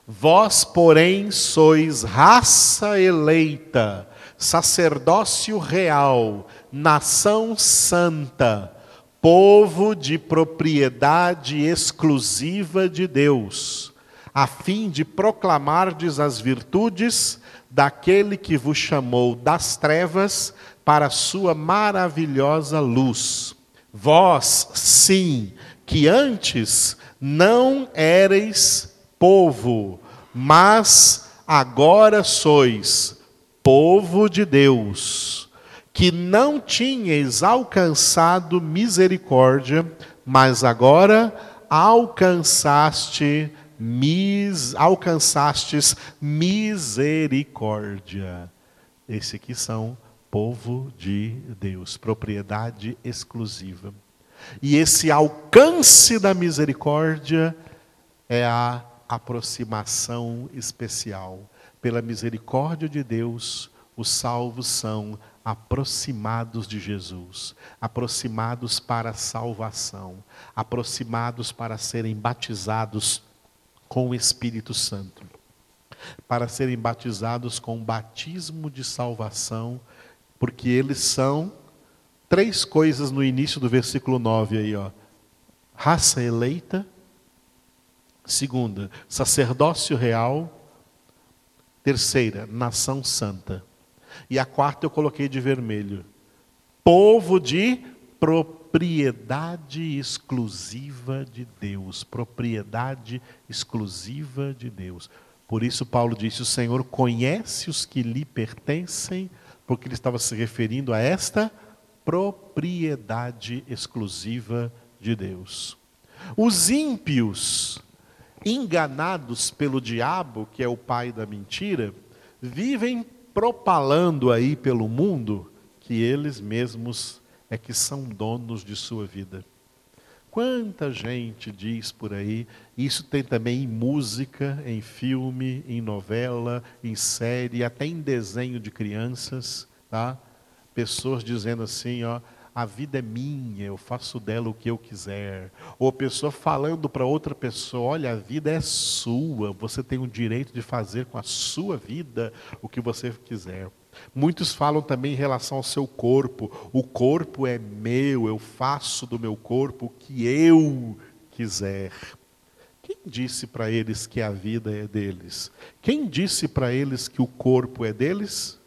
Vós, porém, sois raça eleita, sacerdócio real, nação santa, povo de propriedade exclusiva de Deus, a fim de proclamardes as virtudes daquele que vos chamou das trevas para a sua maravilhosa luz. Vós, sim, que antes não ereis povo, mas agora sois povo de Deus, que não tinhais alcançado misericórdia, mas agora alcançaste mis, alcançastes misericórdia. Esse aqui são povo de Deus, propriedade exclusiva. E esse alcance da misericórdia é a aproximação especial. Pela misericórdia de Deus, os salvos são aproximados de Jesus, aproximados para a salvação, aproximados para serem batizados com o Espírito Santo, para serem batizados com o batismo de salvação, porque eles são três coisas no início do versículo 9 aí, ó. Raça eleita, segunda, sacerdócio real, terceira, nação santa. E a quarta eu coloquei de vermelho. Povo de propriedade exclusiva de Deus. Propriedade exclusiva de Deus. Por isso, Paulo disse: O Senhor conhece os que lhe pertencem, porque ele estava se referindo a esta propriedade exclusiva de Deus. Os ímpios, enganados pelo diabo, que é o pai da mentira, vivem propalando aí pelo mundo que eles mesmos é que são donos de sua vida. Quanta gente diz por aí, isso tem também em música, em filme, em novela, em série, até em desenho de crianças, tá? Pessoas dizendo assim, ó, a vida é minha, eu faço dela o que eu quiser. Ou a pessoa falando para outra pessoa: olha, a vida é sua, você tem o direito de fazer com a sua vida o que você quiser. Muitos falam também em relação ao seu corpo: o corpo é meu, eu faço do meu corpo o que eu quiser. Quem disse para eles que a vida é deles? Quem disse para eles que o corpo é deles?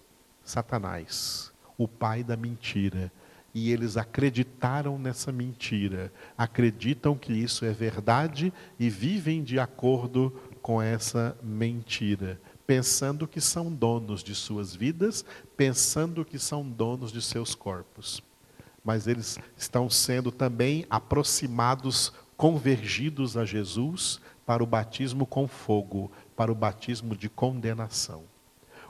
Satanás, o pai da mentira e eles acreditaram nessa mentira, acreditam que isso é verdade e vivem de acordo com essa mentira, pensando que são donos de suas vidas, pensando que são donos de seus corpos. Mas eles estão sendo também aproximados, convergidos a Jesus para o batismo com fogo, para o batismo de condenação.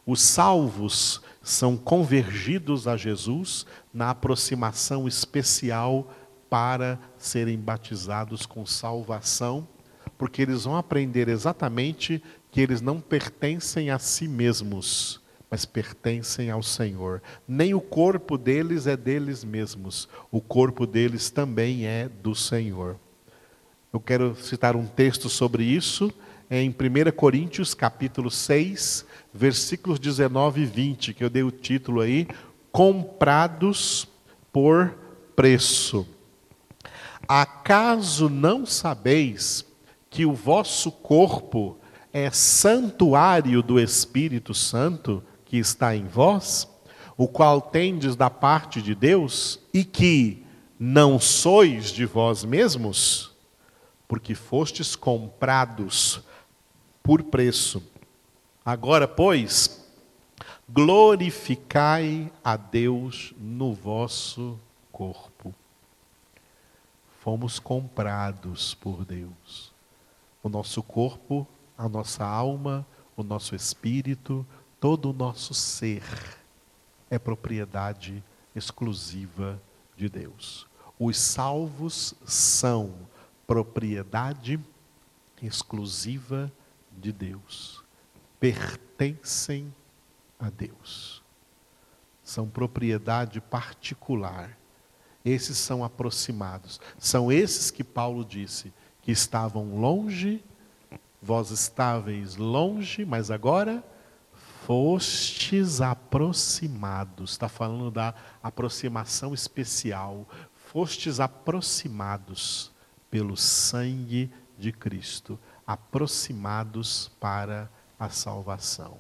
Os salvos são convergidos a Jesus na aproximação especial para serem batizados com salvação, porque eles vão aprender exatamente que eles não pertencem a si mesmos, mas pertencem ao Senhor. Nem o corpo deles é deles mesmos, o corpo deles também é do Senhor. Eu quero citar um texto sobre isso em 1 Coríntios, capítulo 6, versículos 19 e 20, que eu dei o título aí, comprados por preço. Acaso não sabeis que o vosso corpo é santuário do Espírito Santo que está em vós, o qual tendes da parte de Deus, e que não sois de vós mesmos, porque fostes comprados por preço. Agora, pois, glorificai a Deus no vosso corpo. Fomos comprados por Deus. O nosso corpo, a nossa alma, o nosso espírito, todo o nosso ser é propriedade exclusiva de Deus. Os salvos são propriedade exclusiva de Deus pertencem a Deus. São propriedade particular. Esses são aproximados. São esses que Paulo disse que estavam longe, vós estáveis longe, mas agora fostes aproximados. Está falando da aproximação especial. Fostes aproximados pelo sangue de Cristo, aproximados para a salvação.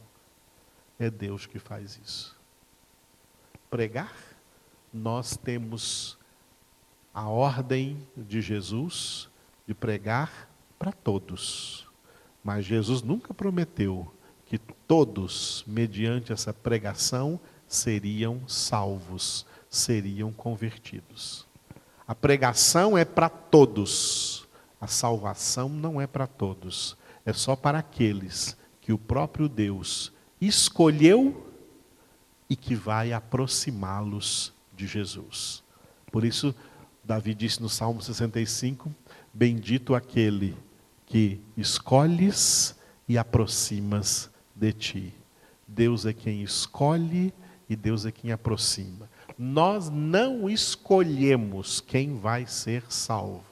É Deus que faz isso. Pregar, nós temos a ordem de Jesus de pregar para todos. Mas Jesus nunca prometeu que todos, mediante essa pregação, seriam salvos, seriam convertidos. A pregação é para todos, A salvação não é para todos, é só para aqueles que o próprio Deus escolheu e que vai aproximá-los de Jesus. Por isso, Davi disse no Salmo 65: Bendito aquele que escolhes e aproximas de ti. Deus é quem escolhe e Deus é quem aproxima. Nós não escolhemos quem vai ser salvo.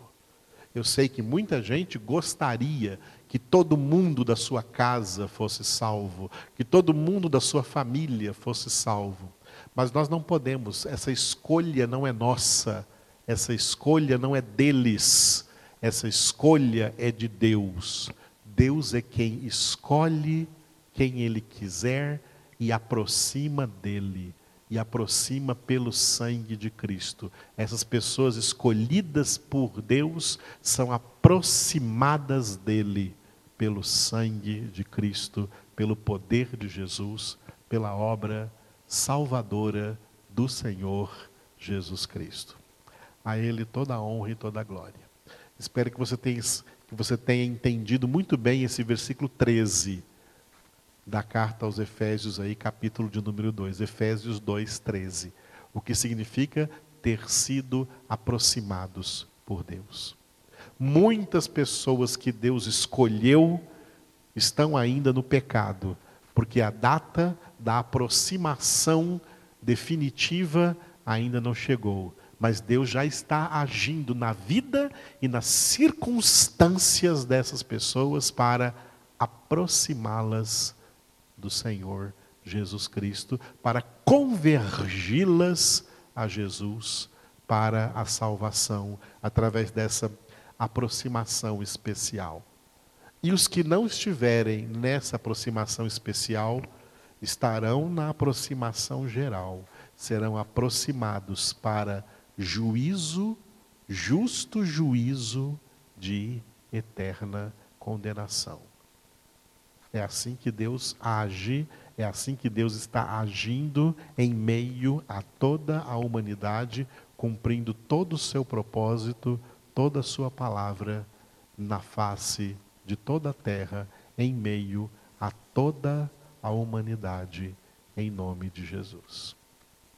Eu sei que muita gente gostaria que todo mundo da sua casa fosse salvo, que todo mundo da sua família fosse salvo. Mas nós não podemos, essa escolha não é nossa, essa escolha não é deles, essa escolha é de Deus. Deus é quem escolhe quem Ele quiser e aproxima dele, e aproxima pelo sangue de Cristo. Essas pessoas escolhidas por Deus são aproximadas dele pelo sangue de Cristo, pelo poder de Jesus, pela obra salvadora do Senhor Jesus Cristo. A Ele toda a honra e toda a glória. Espero que você tenha, que você tenha entendido muito bem esse versículo 13 da carta aos Efésios, aí, capítulo de número 2, Efésios 2, 13. O que significa ter sido aproximados por Deus. Muitas pessoas que Deus escolheu estão ainda no pecado, porque a data da aproximação definitiva ainda não chegou. Mas Deus já está agindo na vida e nas circunstâncias dessas pessoas para aproximá-las do Senhor Jesus Cristo, para convergi-las a Jesus para a salvação, através dessa aproximação especial. E os que não estiverem nessa aproximação especial, estarão na aproximação geral, serão aproximados para juízo, justo juízo de eterna condenação. É assim que Deus age, é assim que Deus está agindo em meio a toda a humanidade, cumprindo todo o seu propósito, toda a sua palavra na face de toda a terra, em meio a toda a humanidade, em nome de Jesus.